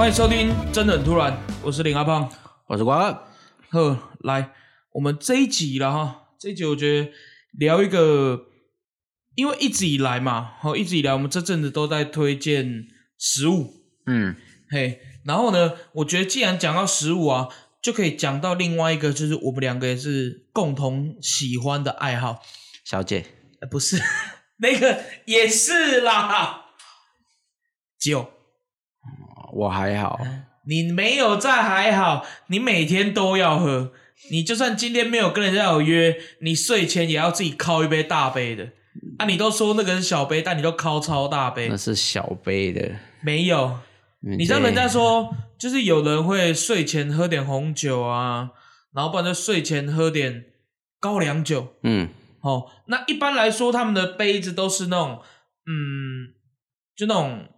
欢迎收听《真的很突然》，我是林阿胖。我是光二，呵，来，我们这一集了哈，这一集我觉得聊一个，因为一直以来嘛，好，一直以来我们这阵子都在推荐食物，嗯，嘿，然后呢，我觉得既然讲到食物啊，就可以讲到另外一个，就是我们两个也是共同喜欢的爱好，小姐，呃，不是 那个也是啦，酒。我还好，你没有在还好，你每天都要喝。你就算今天没有跟人家有约，你睡前也要自己敲一杯大杯的。啊，你都说那个是小杯，但你都敲超大杯那。是小杯的。没有，你你知道人家说，就是有人会睡前喝点红酒啊，然后不然就睡前喝点高粱酒。嗯，哦，那一般来说，他们的杯子都是那种，嗯，就那种，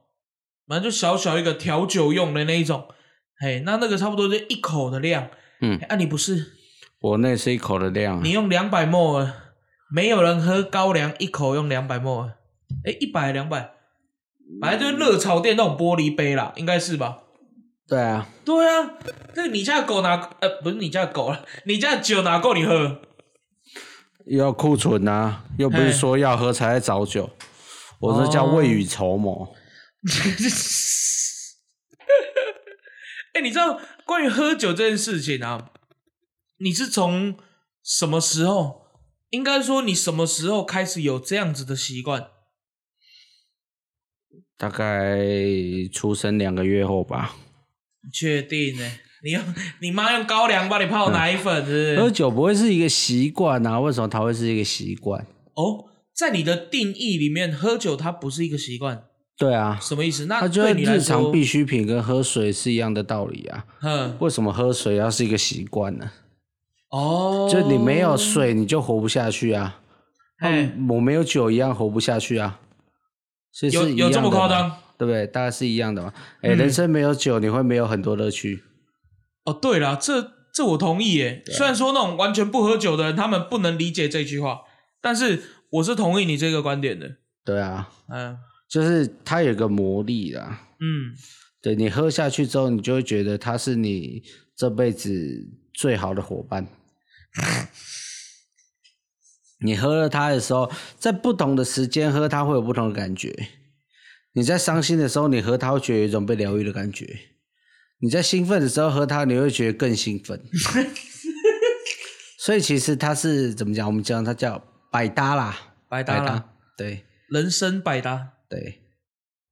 反正就小小一个调酒用的那一种。嘿，那那个差不多就一口的量。嗯啊，你不是，我那是一口的量，你用两百 ml，没有人喝高粱一口用两百 ml，哎，一百两百，反正就是热炒店那种玻璃杯啦，应该是吧？对啊，对啊，那你家的狗哪，呃，不是你家的狗了，你家的酒哪够你喝？要库存啊，又不是嘿说要喝才在找酒，我这叫未雨绸缪。哎、你知道关于喝酒这件事情啊？你是从什么时候？应该说你什么时候开始有这样子的习惯？大概出生两个月后吧，确定呢？你用你妈用高粱帮你泡奶粉？喝酒不会是一个习惯啊？为什么它会是一个习惯？哦，在你的定义里面，喝酒它不是一个习惯，对啊，什么意思？那它就是对你来日常说，必需品，跟喝水是一样的道理啊。嗯，为什么喝水要是一个习惯呢？哦，就你没有水，你就活不下去啊。哎嗯，我没有酒一样活不下去啊。所以是一有有这么夸张？对不对？大概是一样的嘛。哎、嗯人生没有酒，你会没有很多乐趣。哦，对了，这这我同意耶。虽然说那种完全不喝酒的人，他们不能理解这句话，但是我是同意你这个观点的。对啊，嗯就是它有个魔力啦。嗯，对你喝下去之后，你就会觉得它是你这辈子最好的伙伴。你喝了它的时候，在不同的时间喝它会有不同的感觉。你在伤心的时候，你喝它会觉得有一种被疗愈的感觉；你在兴奋的时候喝它，你会觉得更兴奋。所以其实它是怎么讲？我们讲它叫百搭啦，百搭啦，对人生百搭。对，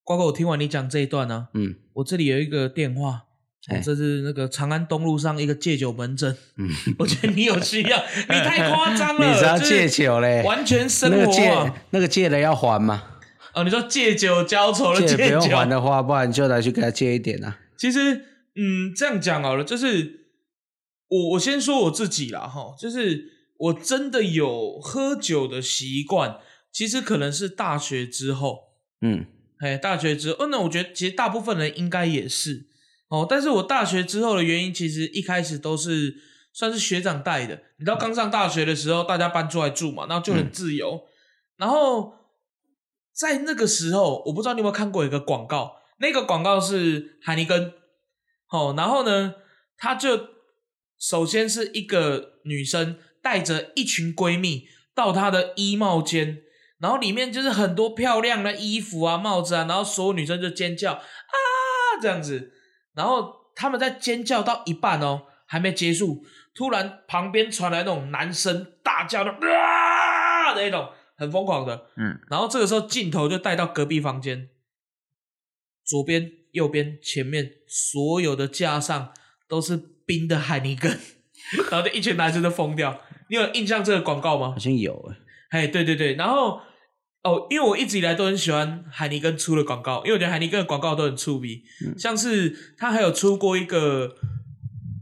瓜哥，我听完你讲这一段呢、嗯我这里有一个电话，这是那个长安东路上一个戒酒门诊，嗯，我觉得你有需要，你太夸张了，你是要就是戒酒嘞？完全生那个戒！那个戒了要还吗？哦，你说戒酒浇愁的借不用，还的话，不然就来去给他借一点啊。其实，嗯，这样讲好了，就是我我先说我自己啦，哈，就是我真的有喝酒的习惯，其实可能是大学之后，嗯哎，大学之后，哦，那我觉得其实大部分人应该也是哦，但是我大学之后的原因，其实一开始都是算是学长带的。你知道刚上大学的时候，大家搬出来住嘛，然后就很自由。然后在那个时候，我不知道你有没有看过一个广告，那个广告是海尼根，哦，然后呢，他就首先是一个女生带着一群闺蜜到她的衣帽间。然后里面就是很多漂亮的衣服啊、帽子啊，然后所有女生就尖叫啊这样子，然后他们在尖叫到一半哦，还没结束，突然旁边传来那种男生大叫的啊的那种很疯狂的，嗯，然后这个时候镜头就带到隔壁房间，左边、右边、前面所有的架上都是冰的海尼根，然后就一群男生都疯掉。你有印象这个广告吗好？像有欸哎，对对对，然后哦，因为我一直以来都很喜欢海尼根出的广告，因为我觉得海尼根的广告都很出名，像是他还有出过一个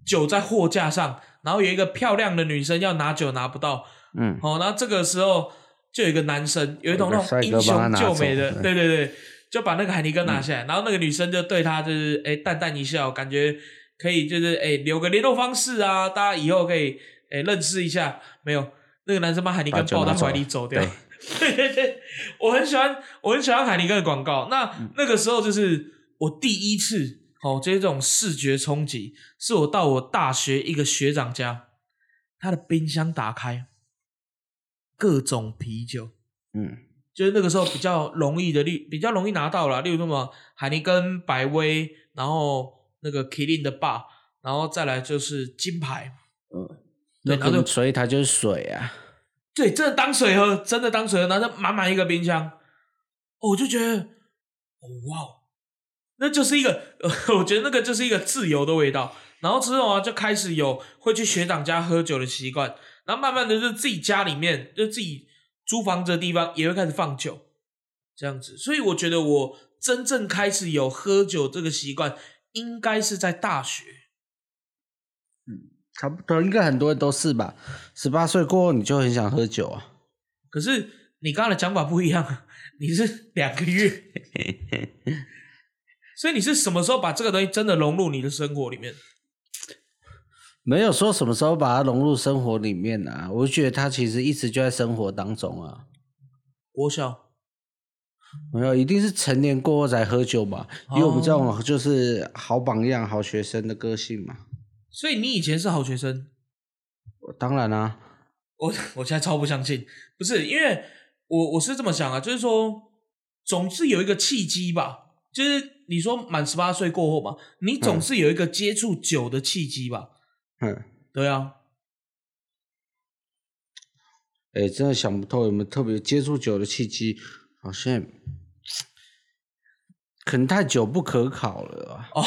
酒在货架上，然后有一个漂亮的女生要拿酒拿不到，嗯，哦，然后这个时候就有一个男生有一种那种英雄救美的，对。对对，就把那个海尼根拿下来，然后那个女生就对他就是哎淡淡一笑，感觉可以就是哎留个联络方式啊，大家以后可以哎认识一下。没有，那个男生把海尼根抱到拿走了。怀里走掉。对对对对，我很喜欢，我很喜欢海尼根的广告。那、嗯。那个时候就是我第一次哦，这种视觉冲击，是我到我大学一个学长家，他的冰箱打开，各种啤酒，嗯，就是那个时候比较容易的，例比较容易拿到了，例如什么海尼根、百威，然后那个 Killing 的 bar，然后再来就是金牌，对那然后就个所以它就是水啊。对，真的当水喝，真的当水喝，然后满满一个冰箱，我就觉得，哦哇，那就是一个，呃，我觉得那个就是一个自由的味道。然后之后啊，就开始有会去学长家喝酒的习惯，然后慢慢的就自己家里面，就自己租房子的地方也会开始放酒，这样子。所以我觉得我真正开始有喝酒这个习惯，应该是在大学。差不多，应该很多人都是吧。十八岁过后你就很想喝酒啊。可是你刚刚的讲法不一样，你是两个月，所以你是什么时候把这个东西真的融入你的生活里面？没有说什么时候把它融入生活里面啊，我觉得它其实一直就在生活当中啊。国小没有，一定是成年过后才喝酒嘛，因为我们这种就是好榜样、好学生的个性嘛。所以你以前是好学生，我当然啦、啊，我 我现在超不相信，不是因为我我是这么想啊，就是说总是有一个契机吧，就是你说满十八岁过后嘛，你总是有一个接触酒的契机吧？嗯，对啊，哎、真的想不透有没有特别接触酒的契机，好像 可能太久不可考了吧。哦，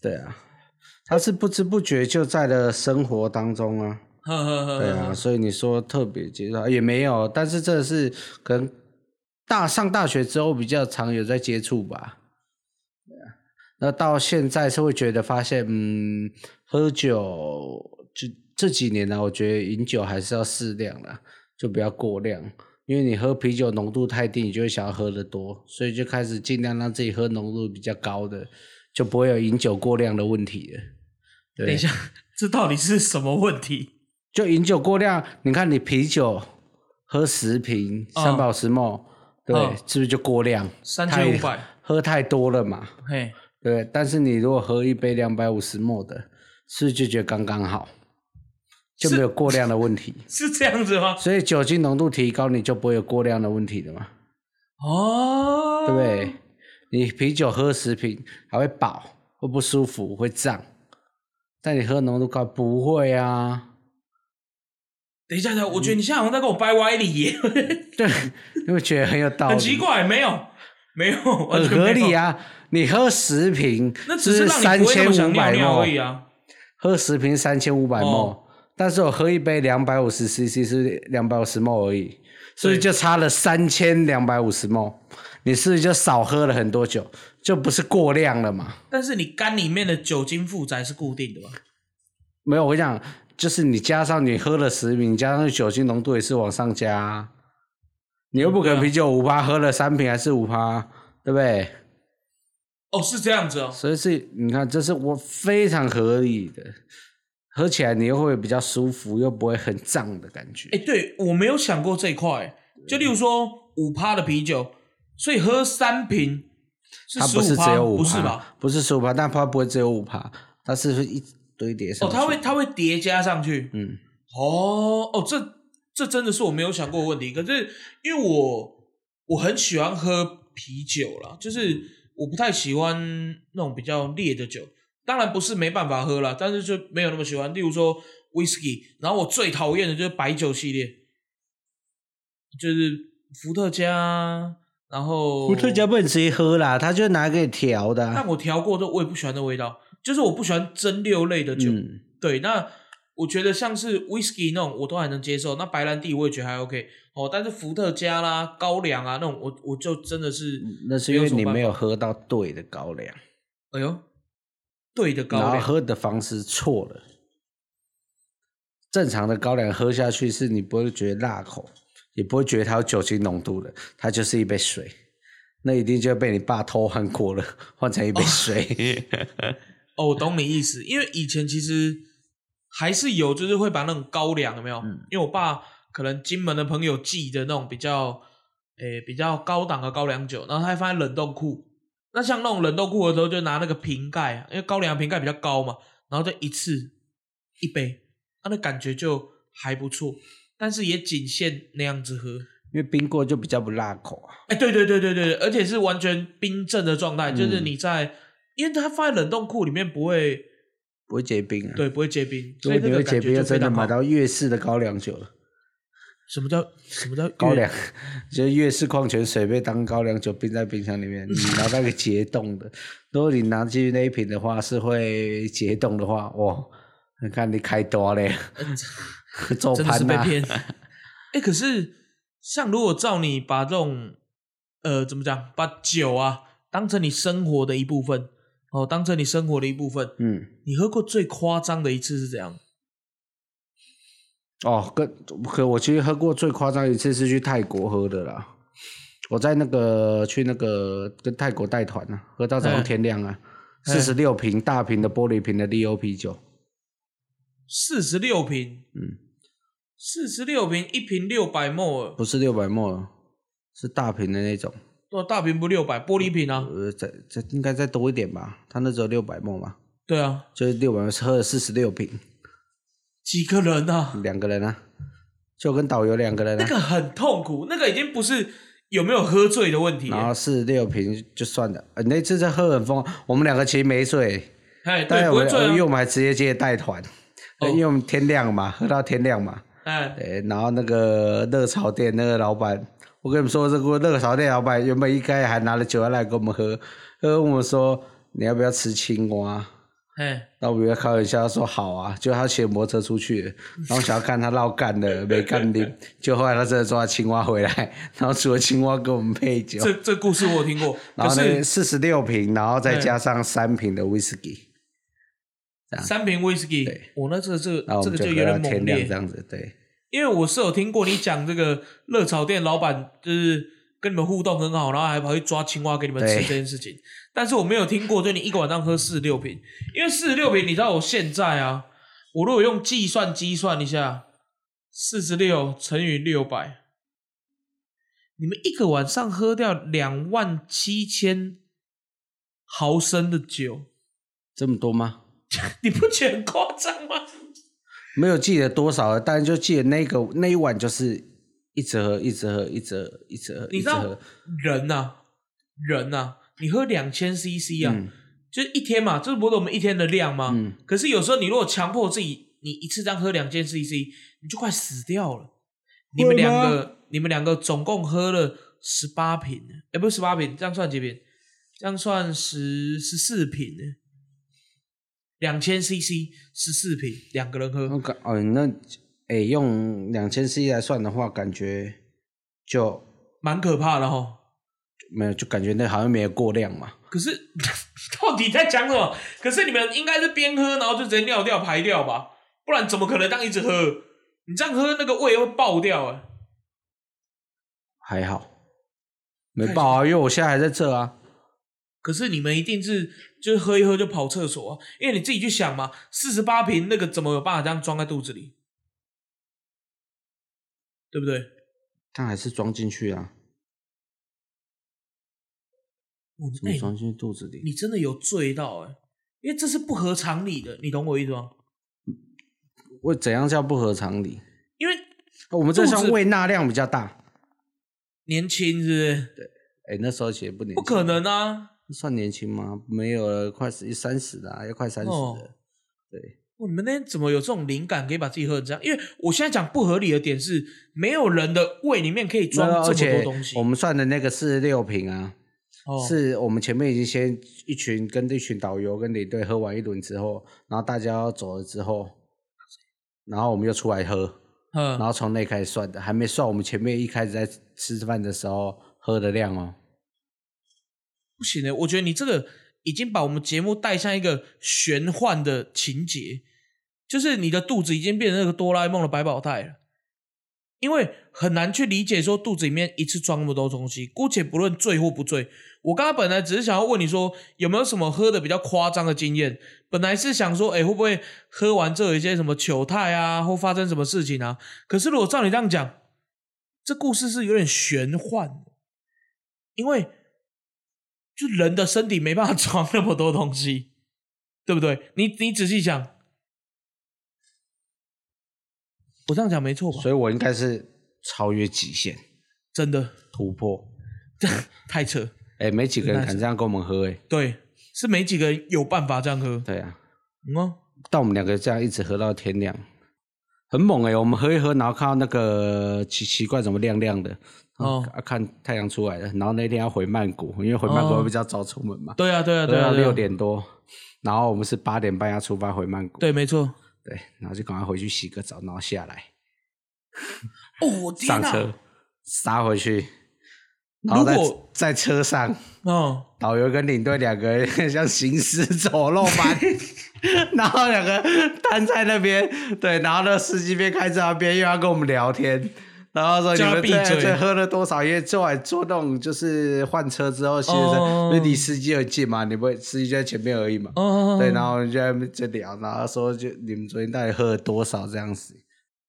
对啊，它是不知不觉就在了生活当中啊。呵呵呵，对啊，所以你说特别接触也没有，但是这是可能大上大学之后比较常有在接触吧。对啊，那到现在是会觉得发现，嗯，喝酒就这几年呢、我觉得饮酒还是要适量啦，就不要过量。因为你喝啤酒浓度太低，你就会想要喝的多，所以就开始尽量让自己喝浓度比较高的，就不会有饮酒过量的问题了。对等一下，这到底是什么问题？就饮酒过量，你看你啤酒喝十瓶嗯三百五十 ml，对，嗯是不是就过量？三太千五百，喝太多了嘛，嘿，对。但是你如果喝一杯两百五十 ml 的，是不是就觉得刚刚好，就没有过量的问题？是这样子吗？所以酒精浓度提高，你就不会有过量的问题的嘛，哦，对不对？你啤酒喝十瓶还会饱，会不舒服，会胀，但你喝浓度高不会啊。等一下，等一下，我觉得你现在好像在跟我掰歪理耶，对，你会觉得很有道理，很奇怪，没有，没有，完很合理。啊！你喝十瓶，那只是三千五百想尿尿而已啊。喝十瓶三千五百哦但是我喝一杯两百五十 CC 是两百五十 ml 而已，所以对就差了三千两百五十 ml，你是不是就少喝了很多酒，就不是过量了嘛？但是你肝里面的酒精负载是固定的嘛？没有，我跟你讲，就是你加上你喝了十瓶，加上酒精浓度也是往上加啊、你又不可能啤酒五趴喝了三瓶还是五趴，对不对？哦，是这样子哦。所以是你看，这是我非常合理的，喝起来你又会比较舒服，又不会很胀的感觉。哎，对我没有想过这一块。就例如说五趴的啤酒，所以喝三瓶是它不是十五趴，只有五趴，不是吧？？不是十五趴，但它不会只有五趴，它是会一堆叠上哦，它会它会叠加上去。嗯，哦哦，这这真的是我没有想过的问题。可是因为我我很喜欢喝啤酒啦，就是我不太喜欢那种比较烈的酒。当然不是没办法喝了，但是就没有那么喜欢。例如说 whisky，然后我最讨厌的就是白酒系列，就是伏特加，然后伏特加不能直接喝啦，他就拿来给你调的啊、但我调过之后，我也不喜欢那味道，就是我不喜欢蒸馏类的酒。嗯，对，那我觉得像是 whisky 那种我都还能接受，那白兰地我也觉得还 OK 哦，但是伏特加啦、高粱啊那种，我我就真的是那是因为你没有。喝到对的高粱，哎呦，对的高粱，然后喝的方式错了。正常的高粱喝下去是你不会觉得辣口，也不会觉得它有酒精浓度的，它就是一杯水。那一定就被你爸偷换过了，换成一杯水。哦，我懂你意思，因为以前其实还是有，就是会把那种高粱有没有？嗯因为我爸可能金门的朋友寄的那种比较，诶比较高档的高粱酒，然后他还放在冷冻库，那像那种冷冻库的时候，就拿那个瓶盖啊，因为高粱瓶盖比较高嘛，然后就一次一杯，它、那感觉就还不错，但是也仅限那样子喝。因为冰过就比较不辣口啊。哎，对对对对对，而且是完全冰镇的状态，就是你在，因为它放在冷冻库里面不会不会结冰啊。对，不会结冰，所以那个果你会结冰，感觉就就真的非常好。买到粤式的高粱酒了。什么叫什么叫高粱，就是粤式矿泉水被当高粱酒冰在冰箱里面，你拿那个解冻的。如果你拿进去那一瓶的话，是会解冻的话，哇，你看你开多嘞，做盘呐。哎、可是像如果照你把这种呃怎么讲，把酒啊当成你生活的一部分哦，当成你生活的一部分，嗯，你喝过最夸张的一次是怎样？哦，跟可我其实喝过最夸张一次是去泰国喝的啦。我在那个去那个跟泰国带团啊，喝到早上嗯。天亮啊，嗯。四十六瓶大瓶的玻璃瓶的利欧啤酒，四十六瓶，嗯，四十六瓶，一瓶六百 ml，不是六百沫，是大瓶的那种。对啊，大瓶不六百，玻璃瓶啊，呃，再再应该再多一点吧，他那时候六百沫嘛，对啊，就是六百喝了四十六瓶，几个人啊？两个人啊，就跟导游两个人啊，那个很痛苦，那个已经不是有没有喝醉的问题。然了，后四十六瓶就算了。呃，那次在喝很疯，我们两个其实没醉，哎，但我们因为不会醉啊，我们还直接接带团，哦。因为我们天亮嘛，喝到天亮嘛，哎，对，然后那个热炒店那个老板，我跟你们说，这个热炒店老板原本一开始还拿了酒要来给我们喝，跟我们说你要不要吃青蛙？哎，那我们要开玩笑说好啊，就他骑摩托车出去，然后想要看他绕干的没干的，就后来他真的抓青蛙回来，然后除了青蛙给我们配酒，这这故事我有听过，然后那四十六瓶，然后再加上三瓶的威士忌，三瓶 whisky，对。我那这个这个这个就有点猛烈。这，样子，对，因为我是有听过你讲这个热炒店老板就是跟你们互动很好，然后还跑去抓青蛙给你们吃对。这件事情，但是我没有听过，就你一个晚上喝四十六瓶，因为四十六瓶，你知道我现在啊，我如果用计算机算一下，四十六乘以六百，你们一个晚上喝掉两万七千毫升的酒，这么多吗？你不觉得很夸张吗？没有记得多少了，但就记得那个那一晚就是一直喝，一直喝，一直喝，一直喝，你知道人呐、人呐、你喝两千 CC 啊，嗯就是一天嘛，这不是我们一天的量吗？嗯可是有时候你如果强迫自己，你一次这样喝两千 CC，你就快死掉了。你们两个，你们两个总共喝了十八瓶，哎，不是十八瓶，这样算几瓶？这样算十十四瓶呢？两千 CC 十四瓶，两个人喝，我感哦，那哎用两千 C 来算的话，感觉就蛮可怕的哈。没有，就感觉那好像没有过量嘛。可是 到底在讲什么？可是你们应该是边喝，然后就直接尿掉排掉吧，不然怎么可能这样一直喝？你这样喝那个胃会爆掉哎、还好，没爆啊，因为我现在还在这啊。可是你们一定是就是喝一喝就跑厕所啊，因为你自己去想嘛，四十八瓶那个怎么有办法这样装在肚子里？对不对？但还是装进去啊，我哎、怎么装进肚子里？你真的有醉到哎、因为这是不合常理的，你懂我意思吗？为怎样叫不合常理？因为我们这肚子算胃纳量比较大。年轻是不是？哎，那时候其实不年轻，不可能啊！算年轻吗？没有了，快十三十了啊，要快三十哦了。对，哦你们那天怎么有这种灵感，可以把自己喝成这样？因为我现在讲不合理的点是，没有人的胃里面可以装这么且多东西。我们算的那个四十六瓶啊，哦是我们前面已经先一群跟一群导游跟领队喝完一轮之后，然后大家要走了之后，然后我们又出来喝，嗯然嗯，后从那开始算的，还没算我们前面一开始在吃饭的时候喝的量哦。不行的，我觉得你这个已经把我们节目带向一个玄幻的情节，就是你的肚子已经变成那个哆啦 A 梦的百宝袋了。因为很难去理解说肚子里面一次装那么多东西，姑且不论醉或不醉，我刚刚本来只是想要问你说有没有什么喝的比较夸张的经验，本来是想说，哎，会不会喝完这有一些什么糗态啊，或发生什么事情啊？可是如果照你这样讲，这故事是有点玄幻，因为就人的身体没办法装那么多东西，对不对？你你仔细想，我这样讲没错吧？所以我应该是超越极限，真的突破。太扯！哎，没几个人敢这样跟我们喝，哎，对，是没几个人有办法这样喝。对啊，嗯，但我们两个这样一直喝到天亮，很猛哎！我们喝一喝，然后看到那个奇奇怪怎么亮亮的，哦，看太阳出来了。然后那天要回曼谷，因为回曼谷会比较早出门嘛。对啊，对啊，对啊，六点多，然后我们是八点半要出发回曼谷。对，没错。对，然后就赶快回去洗个澡，然后下来。哦，上车，杀回去。然后在车上，哦，导游跟领队两个人 像行尸走肉般，然后两个 瘫在那边，对，然后那司机边开车边又要跟我们聊天，然后说你们这这喝了多少？因为坐完坐那种就是换车之后，其实因为离司机很近嘛，你不会司机就在前面而已嘛，对，然后就在就聊，然后说就你们昨天到底喝了多少这样子？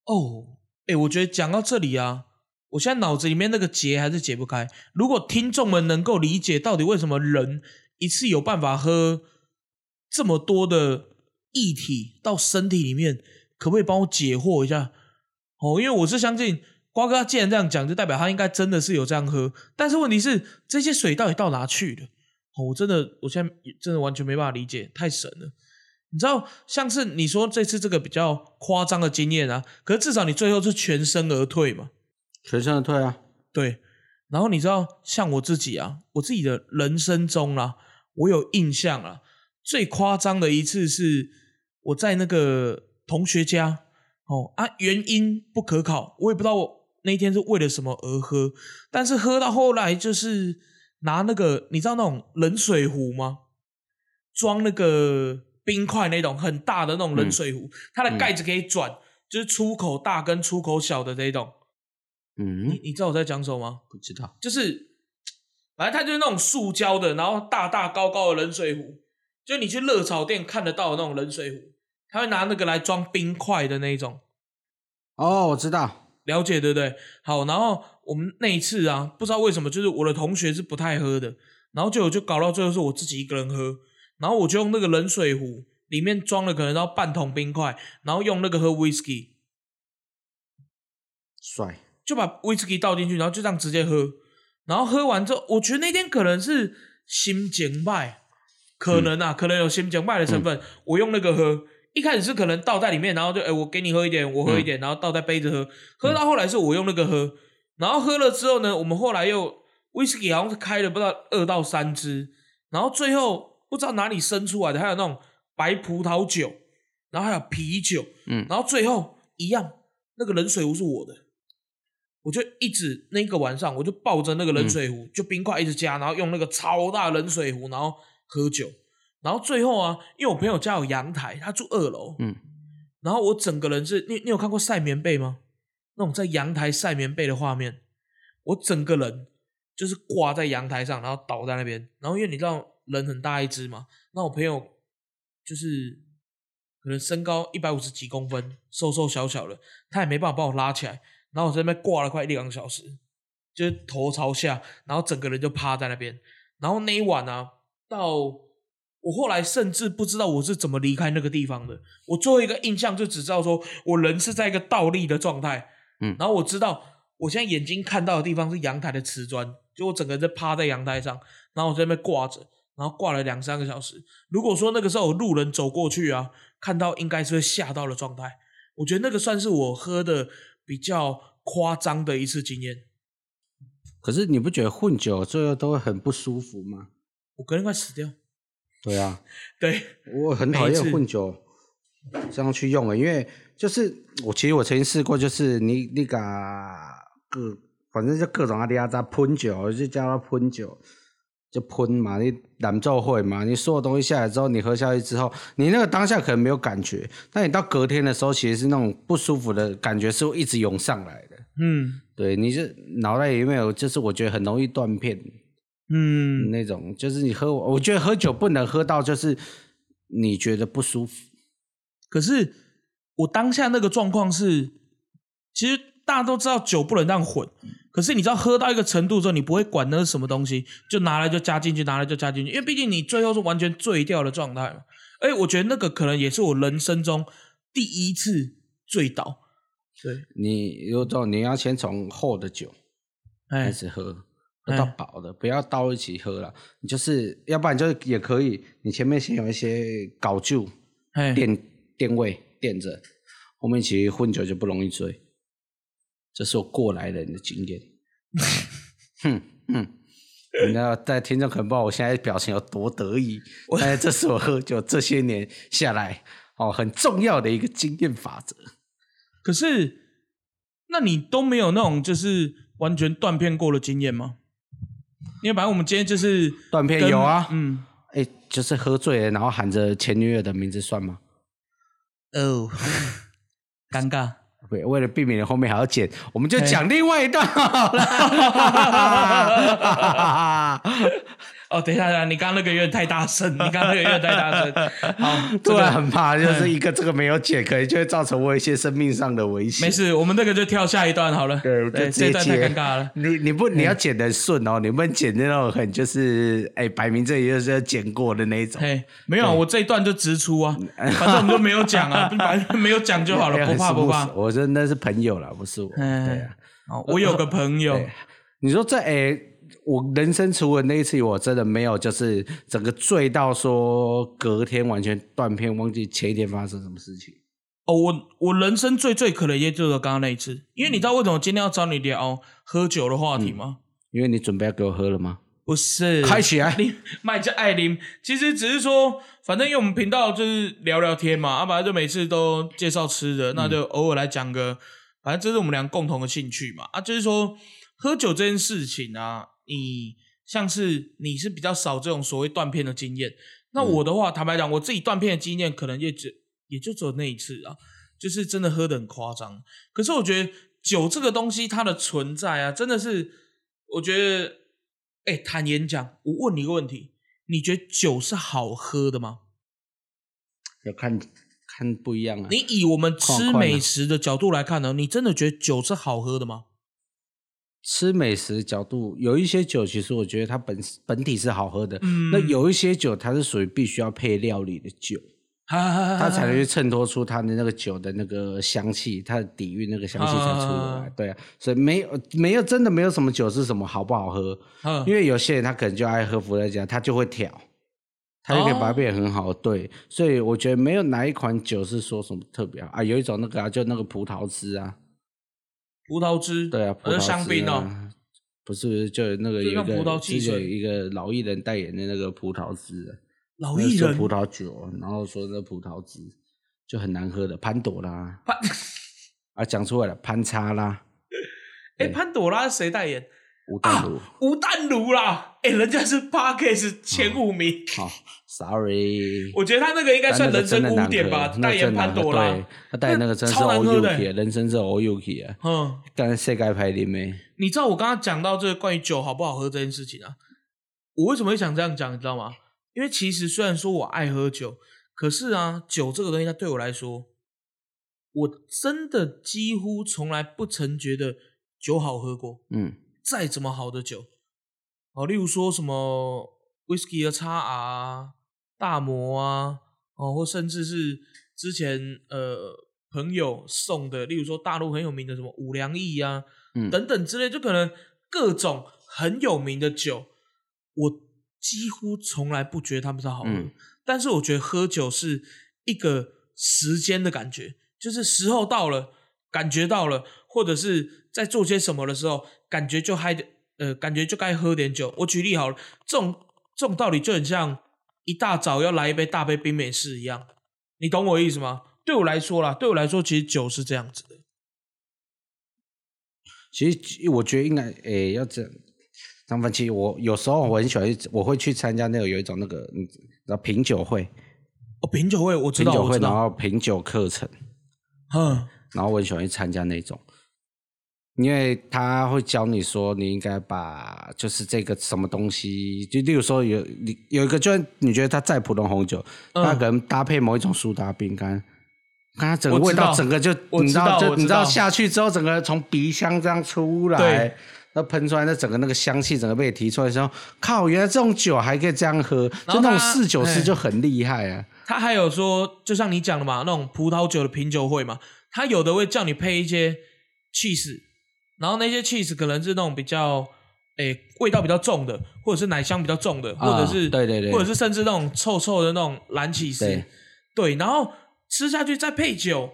哦，哎，我觉得讲到这里啊。我现在脑子里面那个结还是解不开。如果听众们能够理解到底为什么人一次有办法喝这么多的液体到身体里面，可不可以帮我解惑一下？哦，因为我是相信瓜哥既然这样讲，就代表他应该真的是有这样喝。但是问题是，这些水到底到哪去了？哦，我真的，我现在真的完全没办法理解，太神了。你知道，像是你说这次这个比较夸张的经验啊，可是至少你最后是全身而退嘛。全身而退啊！对，然后你知道，像我自己啊，我自己的人生中啊，我有印象啊，最夸张的一次是我在那个同学家哦啊，原因不可考，我也不知道我那天是为了什么而喝，但是喝到后来就是拿那个你知道那种冷水壶吗？装那个冰块那种很大的那种冷水壶，它的盖子可以转，就是出口大跟出口小的这种。嗯，你你知道我在讲什么吗？不知道，就是反正它就是那种塑胶的，然后大大高高的冷水壶，就你去热炒店看得到的那种冷水壶，他会拿那个来装冰块的那种。哦，我知道，了解对不对？好，然后我们那一次啊，不知道为什么，就是我的同学是不太喝的，然后就就搞到最后是我自己一个人喝，然后我就用那个冷水壶里面装了可能要半桶冰块，然后用那个喝 whisky，帅。就把威士忌倒进去，然后就这样直接喝。然后喝完之后，我觉得那天可能是心情败，可能啊，可能有心情败的成分。我用那个喝，一开始是可能倒在里面，然后就哎，我给你喝一点，我喝一点，然后倒在杯子喝。喝到后来是我用那个喝，然后喝了之后呢，我们后来又威士忌好像是开了不知道二到三支，然后最后不知道哪里生出来的，还有那种白葡萄酒，然后还有啤酒，嗯，然后最后一样，那个冷水壶是我的。我就一直那个晚上，我就抱着那个冷水壶，就冰块一直加，然后用那个超大冷水壶，然后喝酒。然后最后啊，因为我朋友家有阳台，他住二楼，嗯，然后我整个人是，你你有看过晒棉被吗？那种在阳台晒棉被的画面，我整个人就是挂在阳台上，然后倒在那边。然后因为你知道人很大一只嘛，那我朋友就是可能身高一百五十几公分，瘦瘦小小的，他也没办法把我拉起来。然后我在那边挂了快一两个小时，就是头朝下，然后整个人就趴在那边。然后那一晚呢，到我后来甚至不知道我是怎么离开那个地方的。我最后一个印象就只知道说我人是在一个倒立的状态，嗯，然后我知道我现在眼睛看到的地方是阳台的瓷砖，就我整个人在趴在阳台上，然后我在那边挂着，然后挂了两三个小时。如果说那个时候有路人走过去啊，看到应该是会吓到的状态。我觉得那个算是我喝的。比较夸张的一次经验，可是你不觉得混酒最后都会很不舒服吗？我隔天快死掉。对啊，对，我很讨厌混酒这样去用的，因为就是我其实我曾经试过，就是你那个各反正就各种阿迪亚扎喷酒，就叫他喷酒。就喷嘛，你难奏会嘛，你所有东西下来之后，你喝下去之后，你那个当下可能没有感觉，但你到隔天的时候，其实是那种不舒服的感觉是会一直涌上来的。嗯，对，你是脑袋里面有，就是我觉得很容易断片。嗯，那种就是你喝，我觉得喝酒不能喝到就是你觉得不舒服。可是我当下那个状况是，其实大家都知道酒不能这样混，可是你知道喝到一个程度之后，你不会管那是什么东西，就拿来就加进去，拿来就加进去，因为毕竟你最后是完全醉掉的状态嘛。哎我觉得那个可能也是我人生中第一次醉倒。对，你有种你要先从厚的酒开哎，始喝，喝到饱的，不要倒一起喝了。你就是要不然就是也可以，你前面先有一些搞酒哎，垫垫位垫着，后面其实混酒就不容易醉。这是我过来人的经验。哼哼，你知道，在听众可能不知道我现在表情有多得意，但是这是我喝酒这些年下来哦很重要的一个经验法则。可是，那你都没有那种就是完全断片过的经验吗？因为反正我们今天就是断片有啊嗯，哎，就是喝醉了，然后喊着前女友的名字算吗？哦，尴尬。对，为了避免后面还要剪，我们就讲另外一段好了。哦，等一下，等一下，你刚刚那个有点太大声，你刚刚那个有点太大声。好，这突然个很怕，就是一个这个没有剪，可能就会造成我一些生命上的危险。没事，我们这个就跳下一段好了。对，这一段太尴尬了。你你不你要剪的顺哦，你不能剪那种很就是哎，摆明这里就是要剪过的那一种。嘿，没有，我这一段就直出啊，反正我们都没有讲啊，反正没有讲就好了，不怕不怕。我真的是朋友了，不是我。嗯对啊，哦，我有个朋友，你说这哎、我人生除了那一次，我真的没有就是整个醉到说隔天完全断片，忘记前一天发生什么事情。哦，我我人生最最可能也就是刚刚那一次，因为你知道为什么今天要找你聊喝酒的话题吗？因为你准备要给我喝了吗？不是，开起来你卖家艾琳，其实只是说，反正因为我们频道就是聊聊天嘛，啊，本来就每次都介绍吃的，那就偶尔来讲个，反正这是我们俩共同的兴趣嘛，啊，就是说喝酒这件事情啊，你像是你是比较少这种所谓断片的经验，那我的话，坦白讲，我自己断片的经验可能也只也就只有那一次啊，就是真的喝的很夸张。可是我觉得酒这个东西它的存在啊，真的是我觉得，哎、坦言讲，我问你一个问题，你觉得酒是好喝的吗？要看看不一样啊。你以我们吃美食的角度来看呢，你真的觉得酒是好喝的吗？吃美食角度，有一些酒其实我觉得它本本体是好喝的，嗯那有一些酒它是属于必须要配料理的酒，它它才能去衬托出它的那个酒的那个香气，它的底蕴那个香气才出得来。啊对啊，所以没有没有真的没有什么酒是什么好不好喝，嗯因为有些人他可能就爱喝伏特加，他就会挑，他就可以把它变得很好。对，所以我觉得没有哪一款酒是说什么特别好啊，有一种那个啊，就那个葡萄汁啊，葡萄汁，对啊，葡呃萄汁、啊、香槟哦，不是不是，就那个有一就像葡萄个汽水之前一个老艺人代言的那个葡萄汁啊，老艺人？葡萄酒，然后说那葡萄汁就很难喝的，潘朵拉。潘，啊，讲出来了，潘叉拉、哎、潘朵拉是谁代言？吴淡如，吴淡如啦，哎、人家是 Parkes 前五名，好、s o r r y 我觉得他那个应该算人生污点吧，代言潘朵拉，，他代言那个真是超难 O 喝 U 的 K，人生是 O U K 啊，嗯，但是世界排名没，你知道我刚刚讲到这个关于酒好不好喝这件事情啊，我为什么会想这样讲，你知道吗？因为其实虽然说我爱喝酒，可是啊，酒这个东西它对我来说，我真的几乎从来不曾觉得酒好喝过。嗯。再怎么好的酒，哦，例如说什么 whisky 的叉 R 啊、大摩啊，哦，或甚至是之前呃朋友送的，例如说大陆很有名的什么五粮液啊，嗯。等等之类，就可能各种很有名的酒，我几乎从来不觉得他们是好喝，嗯。但是我觉得喝酒是一个时间的感觉，就是时候到了，感觉到了，或者是在做些什么的时候，感觉就嗨的，呃，感觉就该喝点酒。我举例好了，这种这种道理就很像一大早要来一杯大杯冰美式一样，你懂我意思吗？对我来说啦，对我来说，其实酒是这样子的。其实我觉得应该诶、要这样。张凡，其实我有时候我很喜欢，我会去参加那个有一种那个你知道品酒会，哦，品酒会我知道，品酒会，然后品酒课程，嗯，然后我很喜欢去参加那种，因为他会教你说你应该把就是这个什么东西，就例如说有你有一个，就你觉得它再普通红酒，嗯它可能搭配某一种苏打饼干，它整个味知道道整个就你知道道我知就你知道道下去之后，整个从鼻腔这样出来对，那喷出来，那整个那个香气整个被提出来的时候，靠，原来这种酒还可以这样喝，然后就那种它侍酒师哎就很厉害啊。他还有说，就像你讲的嘛，那种葡萄酒的品酒会嘛，他有的会叫你配一些 cheese，然后那些 cheese 可能是那种比较，诶、味道比较重的，或者是奶香比较重的，或者是、啊对对对或者是甚至那种臭臭的那种蓝起司，对对，然后吃下去再配酒，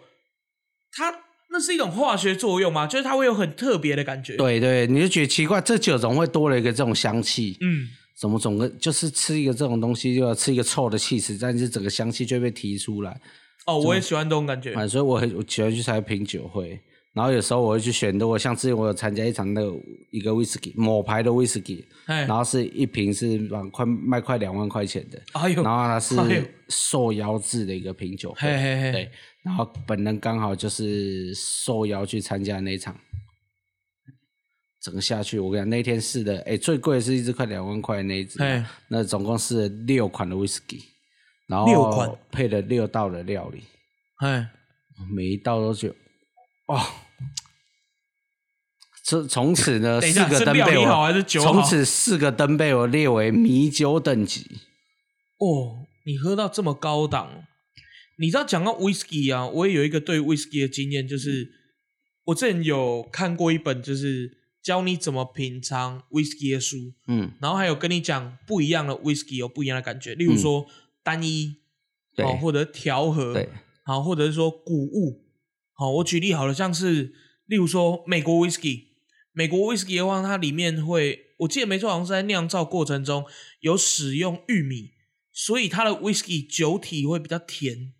它那是一种化学作用嘛，就是它会有很特别的感觉。，对对，你就觉得奇怪，这酒怎么会多了一个这种香气？嗯，怎么总个就是吃一个这种东西，就要吃一个臭的 cheese，，但是整个香气就会被提出来。哦，我也喜欢这种感觉。啊，所以我很我喜欢去参加品酒会，然后有时候我会去选，如果像之前我有参加一场那个一个威士忌某牌的威士忌，哎然，后是一瓶是两快卖快两万块钱的，哎，然后它是受邀制的一个品酒会，嘿嘿嘿，对，然后本人刚好就是受邀去参加那一场。整个下去，我跟你讲，那天试的，哎，最贵的是一支快两万块的那一支，那总共是六款的威士忌，然后配了六道的料理，哎，每一道都觉得，哦，这从此呢，等一下，四个灯被我理好还是酒好？从此四个灯被我列为米酒等级。哦，你喝到这么高档，你知道讲到 whisky 啊，我也有一个对 whisky 的经验，就是我之前有看过一本，就是教你怎么品尝 whisky 的书，嗯，然后还有跟你讲不一样的 whisky 有不一样的感觉，例如说单一，对哦，或者调和，对，好，或者是说谷物，好，我举例好了，像是例如说美国 whisky，美国 whisky 的话，它里面会，我记得没错，好像是在酿造过程中有使用玉米，所以它的 whisky 酒体会比较甜。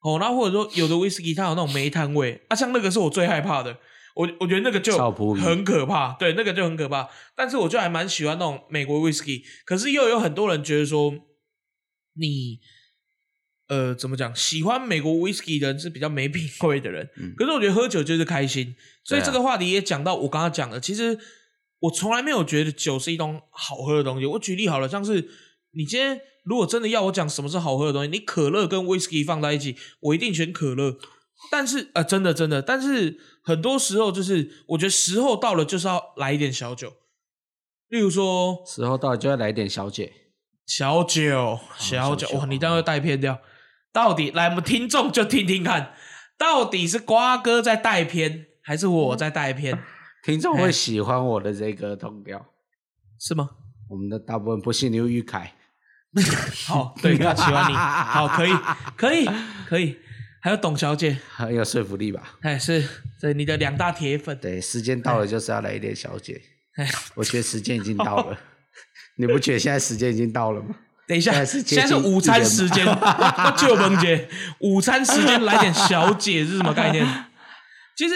哦，那或者说有的 whisky 它有那种煤炭味，啊，像那个是我最害怕的，我我觉得那个就很可怕，对，那个就很可怕。但是我就还蛮喜欢那种美国 whisky，可是又有很多人觉得说，你呃怎么讲，喜欢美国 whisky 的人是比较没品味的人。嗯可是我觉得喝酒就是开心，所以这个话题也讲到我刚刚讲的，其实我从来没有觉得酒是一种好喝的东西。我举例好了，像是你今天如果真的要我讲什么是好喝的东西，你可乐跟 whisky 放在一起，我一定选可乐。但是呃，真的真的，但是很多时候就是我觉得时候到了就是要来一点小酒，例如说时候到了就要来一点小姐。小酒，小酒，小酒哇，你这样会带偏掉。到底来，我们听众就听听看，到底是瓜哥在带偏，还是我在带偏？听众哎会喜欢我的这个通调。是吗？我们的大部分不信刘玉凯，好，对他喜欢你，好，可以，可以，可以。还有董小姐，很有说服力吧？哎，是，对你的两大铁粉。对，时间到了就是要来一点小姐。哎，我觉得时间已经到了，你不觉得现在时间已经到了吗？等一下，现在是午餐时间，我就萌姐，午餐时间来点小姐是什么概念？其实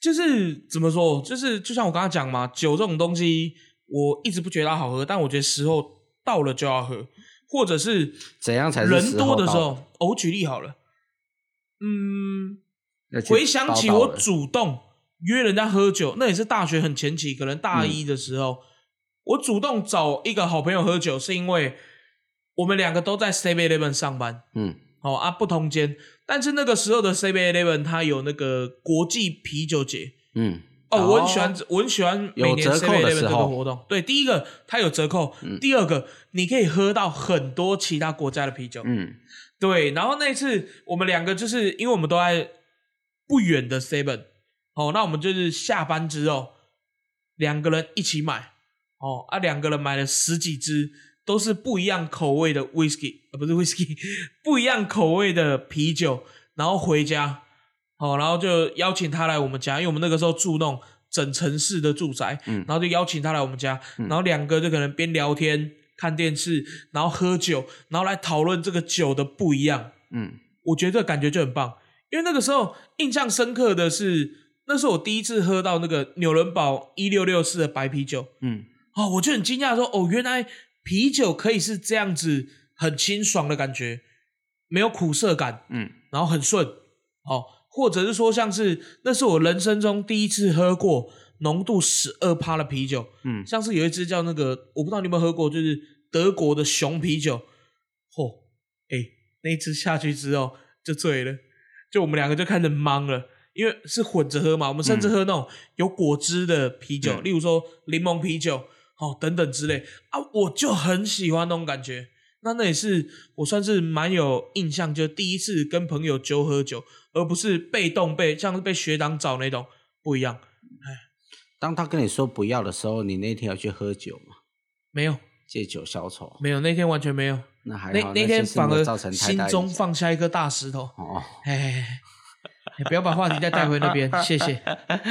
就是怎么说，就是就像我刚刚讲嘛，酒这种东西，我一直不觉得它好喝，但我觉得时候到了就要喝，或者是怎样才人多的时候，哦，我举例好了，嗯，回想起我主动约人家喝酒，那也是大学很前期，可能大嗯一的时候，我主动找一个好朋友喝酒，是因为我们两个都在 Seven Eleven 上班，嗯。哦啊不同间，但是那个时候的 Seven Eleven 它有那个国际啤酒节。嗯。哦，我很喜欢，我很喜欢每年有折扣 Seven Eleven 这个活动。对，第一个它有折扣，第二个你可以喝到很多其他国家的啤酒。嗯。对，然后那一次我们两个就是因为我们都在不远的 Seven，哦，那我们就是下班之后两个人一起买，哦啊，两个人买了十几支，都是不一样口味的 whisky，呃，不是 whisky，不一样口味的啤酒，然后回家，哦，然后就邀请他来我们家，因为我们那个时候住那种整城市的住宅，嗯。然后就邀请他来我们家，然后两个就可能边聊天、看电视，然后喝酒，然后来讨论这个酒的不一样。嗯。我觉得感觉就很棒，因为那个时候印象深刻的是，那是我第一次喝到那个纽伦堡一六六四的白啤酒。嗯。哦，我就很惊讶说，哦，原来啤酒可以是这样子很清爽的感觉，没有苦涩感，嗯。然后很顺哦，或者是说像是那是我人生中第一次喝过浓度十二趴的啤酒，嗯。像是有一支叫那个，我不知道你有没有喝过，就是德国的熊啤酒。嚯、哎、那一支下去之后就醉了，就我们两个就开始懵了，因为是混着喝嘛，我们甚至喝那种有果汁的啤酒，嗯。例如说柠檬啤酒，哦等等之类啊，我就很喜欢那种感觉。那那也是我算是蛮有印象，就第一次跟朋友揪喝酒，而不是被动被像是被学长找那种不一样。哎当他跟你说不要的时候，你那天要去喝酒吗，没有借酒消愁。没有，那天完全没有。那还好，那那天反而心中放下一颗大石头。哦，哎，你不要把话题再带回那边，谢谢。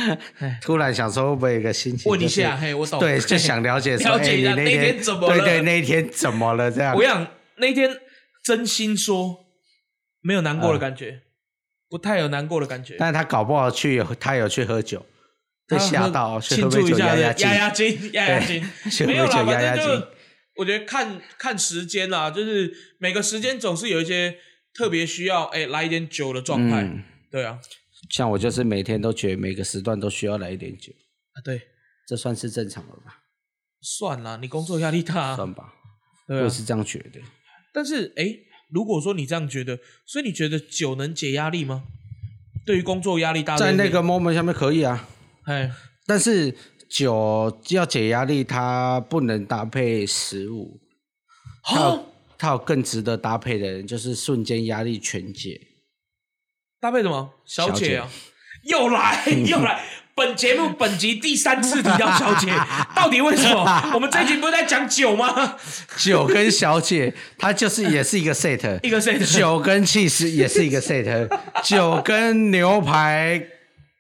突然想说会不会有一个心情，就是问一下，嘿，我懂。对，就想了解说，了解哎，一下那你天天怎么了对对，那一天怎么了？这样我，想那天真心说，没有难过嗯的感觉，不太有难过的感觉。但是他搞不好去，他有去喝酒，被吓到，去庆祝一下的压压惊压。压惊，压压惊。没有啦，喝酒压压反正就惊。我觉得看看时间啦，就是每个时间总是有一些特别需要哎来一点酒的状态。嗯，对啊，像我就是每天都觉得每个时段都需要来一点酒，啊对，这算是正常了吧？算了，你工作压力大啊，算吧，对啊。我是这样觉得。但是哎，如果说你这样觉得，所以你觉得酒能解压力吗？对于工作压力大在那个 moment 下面可以啊，哎但是酒要解压力，它不能搭配食物，它哦有它有更值得搭配的人，就是瞬间压力全解。搭配什么？小小姐。啊，又来 又来。本节目本集第三次提到小姐，到底为什么？我们这一集不是在讲酒吗？酒跟小姐，它就是也是一个 set，一个 set 酒跟气势也是一个 set，酒跟牛排、